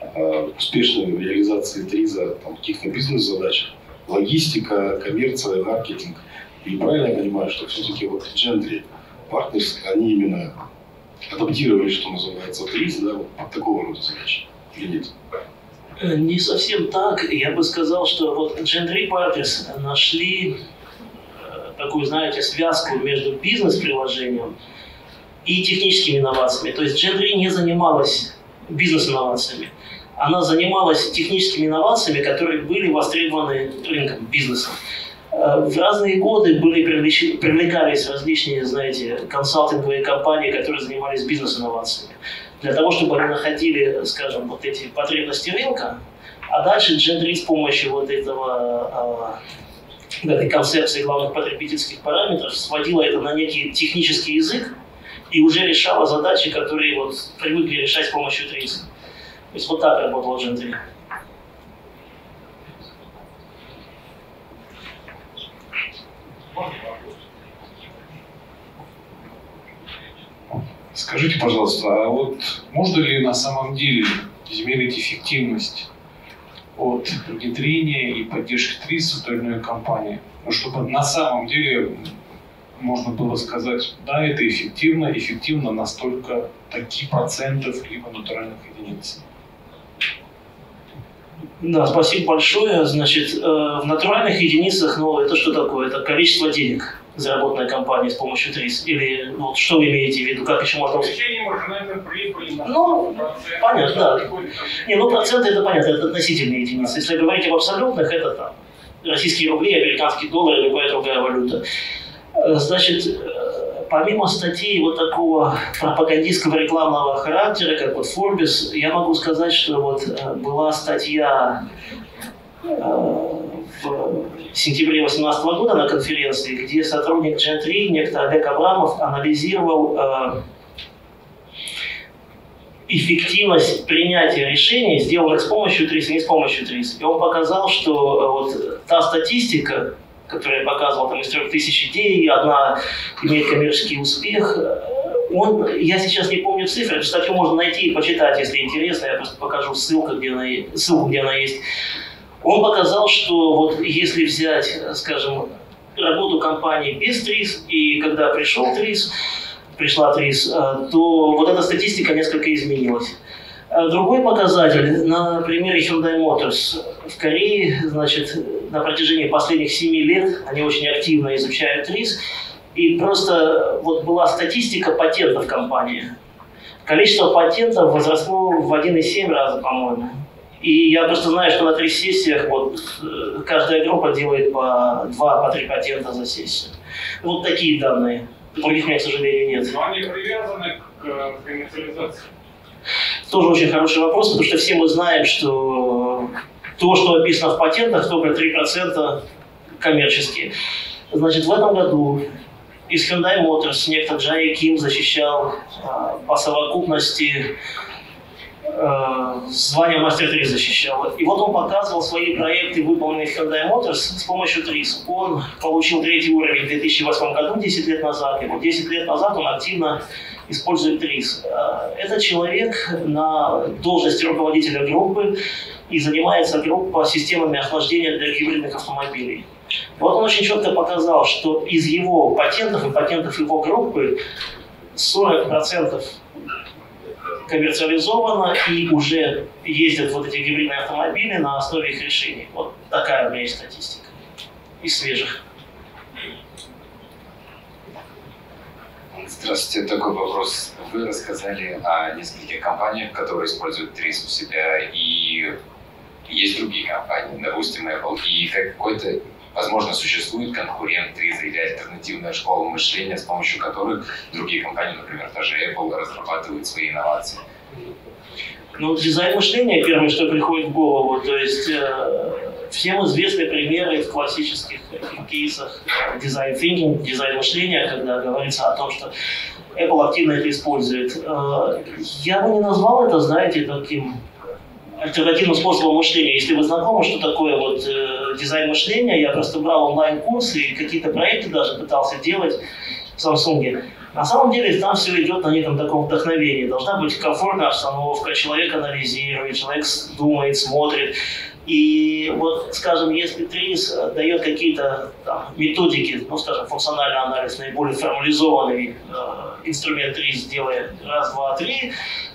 э, успешной реализации ТРИЗа там, каких-то бизнес-задач, логистика, коммерция, маркетинг. И правильно я понимаю, что все-таки вот Gentry, Partners, они именно адаптировали, что называется, ТРИЗ, да, вот под такого рода задачи, или нет? Э, не совсем так. Я бы сказал, что вот Gentry Partners нашли такую, знаете, связку между бизнес-приложением и техническими инновациями. То есть Gen3 не занималась бизнес-инновациями. Она занималась техническими инновациями, которые были востребованы рынком, бизнесом. Э, в разные годы были привлекались различные, знаете, консалтинговые компании, которые занимались бизнес-инновациями. Для того, чтобы они находили, скажем, вот эти потребности рынка, а дальше Gen3 с помощью вот этого а, этой концепции главных потребительских параметров, сводила это на некий технический язык и уже решала задачи, которые вот привыкли решать с помощью ТРИСа. То есть вот так работал Gen 3. Скажите, пожалуйста, а вот можно ли на самом деле измерить эффективность от внедрения и поддержки ТРИС в той или иной компании. Ну, чтобы на самом деле можно было сказать, да, это эффективно, эффективно настолько таких процентов либо натуральных единиц. Да, спасибо большое. Значит, э, в натуральных единицах, ну, это что такое? Это количество денег заработанной компании с помощью ТРИС? Или вот что вы имеете в виду? Как еще можно... Ну, понятно, да. Не, ну проценты это понятно, это относительные единицы. Если говорить об абсолютных, это там российские рубли, американские доллары, любая другая валюта. Э, значит, э, помимо статей вот такого пропагандистского рекламного характера, как вот Forbes, я могу сказать, что вот э, была статья в сентябре 2018 года на конференции, где сотрудник Gen3, некто Олег Абрамов, анализировал э, эффективность принятия решений, сделанных с помощью ТРИС и не с помощью ТРИС. И он показал, что э, вот та статистика, которую я показывал, там из трех тысяч идей, одна имеет коммерческий успех, он, я сейчас не помню цифры, эту статью можно найти и почитать, если интересно, я просто покажу ссылку, где она, ссылку, где она есть. Он показал, что вот если взять, скажем, работу компании без ТРИС, и когда пришел ТРИС, пришла ТРИС, э, то вот эта статистика несколько изменилась. Э, другой показатель на примере Hyundai Motors. В Корее, значит, на протяжении последних семи лет они очень активно изучают ТРИС, и просто вот была статистика патентов компании. Количество патентов возросло в 1,7 раза, по-моему. И я просто знаю, что на трех сессиях вот, э, каждая группа делает по два, по три патента за сессию. Вот такие данные. Других у меня, к сожалению, нет. Но они привязаны к э, коммерциализации. Тоже очень хороший вопрос, потому что все мы знаем, что то, что описано в патентах, только 3% коммерческие. Значит, в этом году из Hyundai Motors некто Джай Ким защищал а, по совокупности звание мастер 3 защищал. И вот он показывал свои проекты, выполненные в Hyundai Motors с помощью ТРИС. Он получил третий уровень в 2008 году, 10 лет назад. И вот 10 лет назад он активно использует ТРИС. Э, это человек на должности руководителя группы и занимается группа системами охлаждения для гибридных автомобилей. Вот он очень четко показал, что из его патентов и патентов его группы 40% коммерциализовано и уже ездят вот эти гибридные автомобили на основе их решений. Вот такая у меня есть статистика. Из свежих. Здравствуйте, такой вопрос. Вы рассказали о нескольких компаниях, которые используют ТРИС у себя, и есть другие компании, допустим, Apple, и какой-то, возможно, существует конкурент ТРИЗа или альтернативная школа мышления, с помощью которых другие компании, например, даже Apple, разрабатывают свои инновации. Ну, дизайн мышления первое, что приходит в голову, то есть э, всем известны примеры в классических кейсах дизайн thinking, дизайн мышления, когда говорится о том, что Apple активно это использует. Э, я бы не назвал это, знаете, таким альтернативным способом мышления. Если вы знакомы, что такое вот э, дизайн мышления, я просто брал онлайн-курсы и какие-то проекты даже пытался делать в Samsung. На самом деле там все идет на неком таком вдохновении. Должна быть комфортная обстановка, человек анализирует, человек думает, смотрит. И вот, скажем, если ТРИС дает какие-то методики, ну, скажем, функциональный анализ, наиболее формализованный э, инструмент ТРИС делает раз, два, три,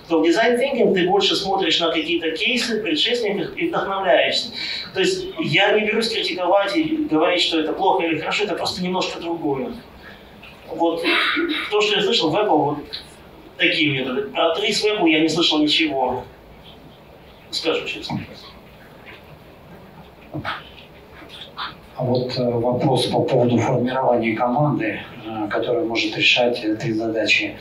то в дизайн thinking ты больше смотришь на какие-то кейсы предшественников и вдохновляешься. То есть я не берусь критиковать и говорить, что это плохо или хорошо, это просто немножко другое. Вот то, что я слышал в Apple, вот такие методы. Про Trace в Apple я не слышал ничего. Скажу честно. А вот э, вопрос по поводу формирования команды, э, которая может решать три задачи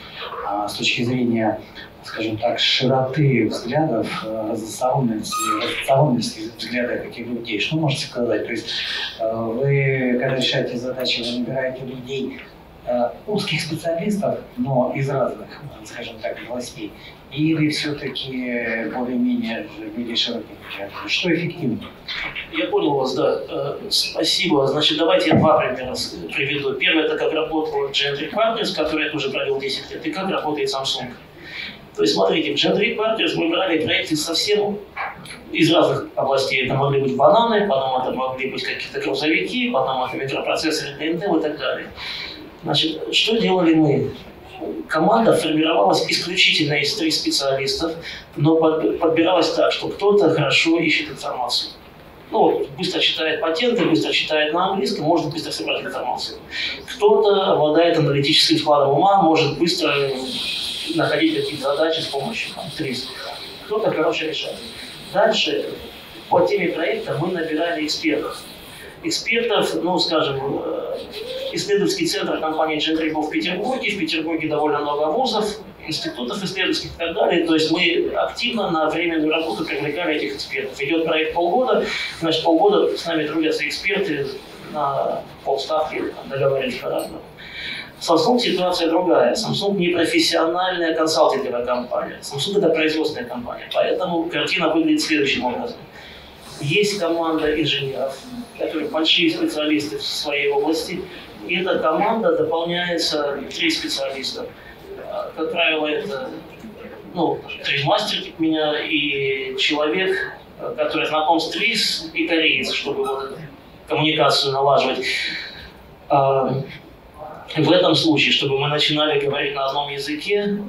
а, с точки зрения, скажем так, широты взглядов, э, разносторонности, разносторонности взглядов этих людей. Что можете сказать? То есть вы, когда решаете задачи, вы набираете людей узких специалистов, но из разных, скажем так, областей, или все-таки более-менее люди широких Что эффективнее? Я понял вас, да. Э, спасибо. Значит, давайте я два примера приведу. Первый – это как работал Generic Partners, который я тоже провел 10 лет, и как работает Samsung. То есть, смотрите, в Generic Partners мы брали проекты совсем из разных областей. Это могли быть бананы, потом это могли быть какие-то грузовики, потом это микропроцессоры Intel и так далее. Значит, что делали мы? Команда формировалась исключительно из трех специалистов, но подбиралась так, что кто-то хорошо ищет информацию. Ну, быстро читает патенты, быстро читает на английском, может быстро собрать информацию. Кто-то обладает аналитическим складом ума, может быстро находить какие-то задачи с помощью там. Кто-то, короче, решает. Дальше по теме проекта мы набирали экспертов экспертов, ну, скажем, э, исследовательский центр компании Gentrigo в Петербурге. В Петербурге довольно много вузов, институтов исследовательских и так далее. То есть мы активно на временную работу привлекали этих экспертов. Идет проект полгода, значит, полгода с нами трудятся эксперты на полставки, договорились по-разному. Samsung ситуация другая. Samsung не профессиональная консалтинговая компания. Samsung это производственная компания. Поэтому картина выглядит следующим образом. Есть команда инженеров, которые большие специалисты в своей области, и эта команда дополняется три специалиста. Как правило, это ну, трейдмастер меня и человек, который знаком с ТРИС и кореец, чтобы вот коммуникацию налаживать. А, в этом случае, чтобы мы начинали говорить на одном языке,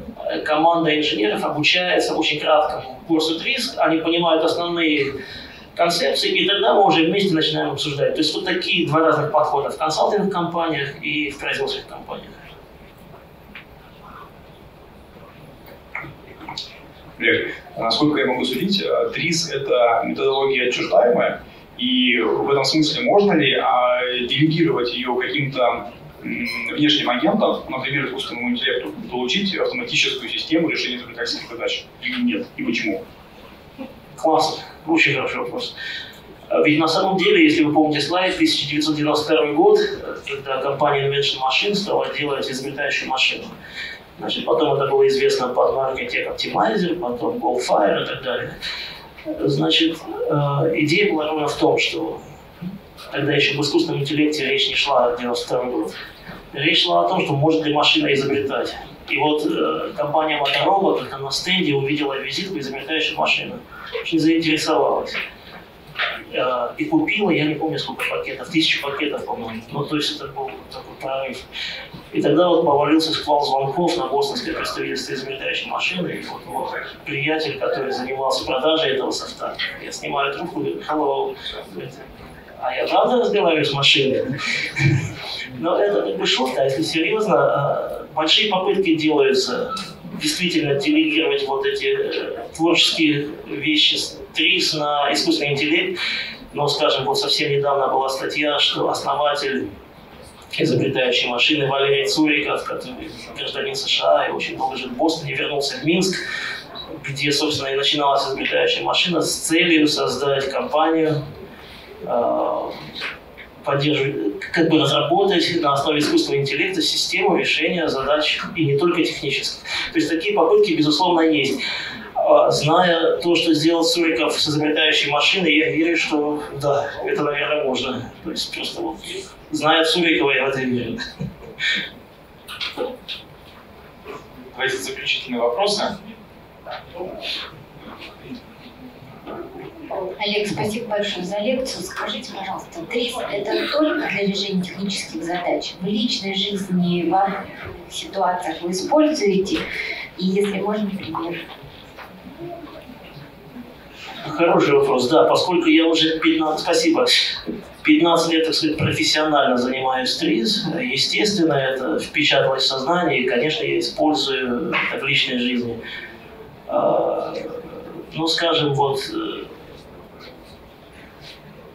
команда инженеров обучается очень краткому курсу ТРИС, они понимают основные концепции, и тогда мы уже вместе начинаем обсуждать. То есть вот такие два разных подхода в консалтинговых компаниях и в производственных компаниях. Олег, насколько я могу судить, э, ТРИС – это методология отчуждаемая, и в этом смысле можно ли а, делегировать ее каким-то внешним агентам, например, искусственному интеллекту, получить автоматическую систему решения изобретательских задач? Или нет? И почему? Классно. Очень хороший вопрос. А ведь на самом деле, если вы помните слайд, 1992 год, когда компания Invention Machine стала делать изобретающую машину. Значит, потом это было известно под маркой Tech Optimizer, потом Goldfire и так далее. Значит, э, идея была ровно в том, что тогда еще в искусственном интеллекте речь не шла о 92 год. Речь шла о том, что может ли машина изобретать. И вот э, компания Motorola, когда на стенде увидела визитку изобретающую машину, очень заинтересовалась. э, и купила, я не помню сколько пакетов, тысячу пакетов, по-моему. Ну, то есть это был такой прорыв. И тогда вот повалился шквал звонков на бостонское представительство изобретающей машины. И вот, вот приятель, который занимался продажей этого софта, я снимаю трубку говорю, hello, а я правда разговариваю с машиной? Но это как бы шутка, а если серьезно, э, большие попытки делаются действительно делегировать вот эти э, творческие вещи ТРИС на искусственный интеллект. Но, скажем, вот совсем недавно была статья, что основатель изобретающей машины Валерий Цуриков, который гражданин США и очень долго жил в Бостоне, вернулся в Минск, где, собственно, и начиналась изобретающая машина с целью создать компанию, э, поддерживать, как бы разработать на основе искусственного интеллекта систему решения задач, и не только технических. То есть такие попытки, безусловно, есть. А, зная то, что сделал Суриков с изобретающей машиной, я верю, что да, это, наверное, можно. То есть просто вот, зная Сурикова, я в это верю. Давайте заключительные вопросы. Олег, спасибо большое за лекцию. Скажите, пожалуйста, ТРИС – это только для решения технических задач? В личной жизни, в ситуациях вы используете? И если можно, пример. Хороший вопрос, да, поскольку я уже 15, спасибо, 15 лет, так сказать, профессионально занимаюсь ТРИЗ, естественно, это впечаталось в сознание, и, конечно, я использую это в личной жизни. А, ну, скажем, вот э,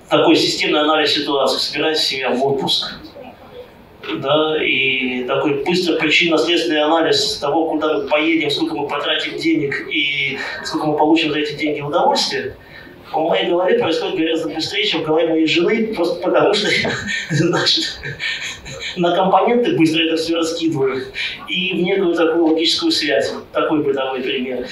такой системный анализ ситуации, собирается семья в отпуск, да, и такой быстрый причинно-следственный анализ того, куда мы поедем, сколько мы потратим денег и сколько мы получим за эти деньги удовольствие, в моей голове происходит гораздо быстрее, чем в голове моей жены, просто потому что значит, [laughs] на компоненты быстро это все раскидываю и в некую такую логическую связь. Такой бытовой пример.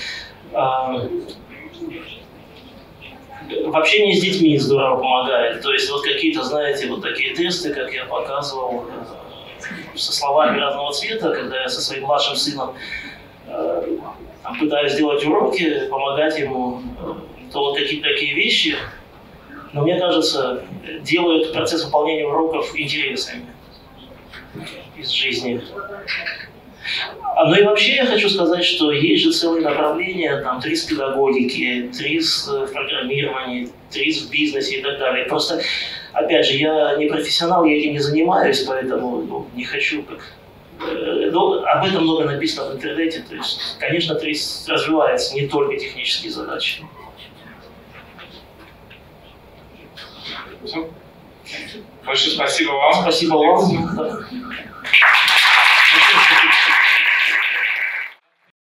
В общении с детьми здорово помогает. То есть вот какие-то, знаете, вот такие тесты, как я показывал, э, со словами разного цвета, когда я со своим младшим сыном э, пытаюсь сделать уроки, помогать ему, э, то вот какие-то такие вещи, но мне кажется, делают процесс выполнения уроков интересными из жизни. А, ну и вообще я хочу сказать, что есть же целые направления, там, ТРИС педагогики, ТРИС в программировании, ТРИС в бизнесе и так далее. Просто, опять же, я не профессионал, я этим не занимаюсь, поэтому ну, не хочу как э, но об этом много написано в интернете. То есть, конечно, ТРИС развивается не только технические задачи. Все. Большое спасибо вам. Спасибо вам.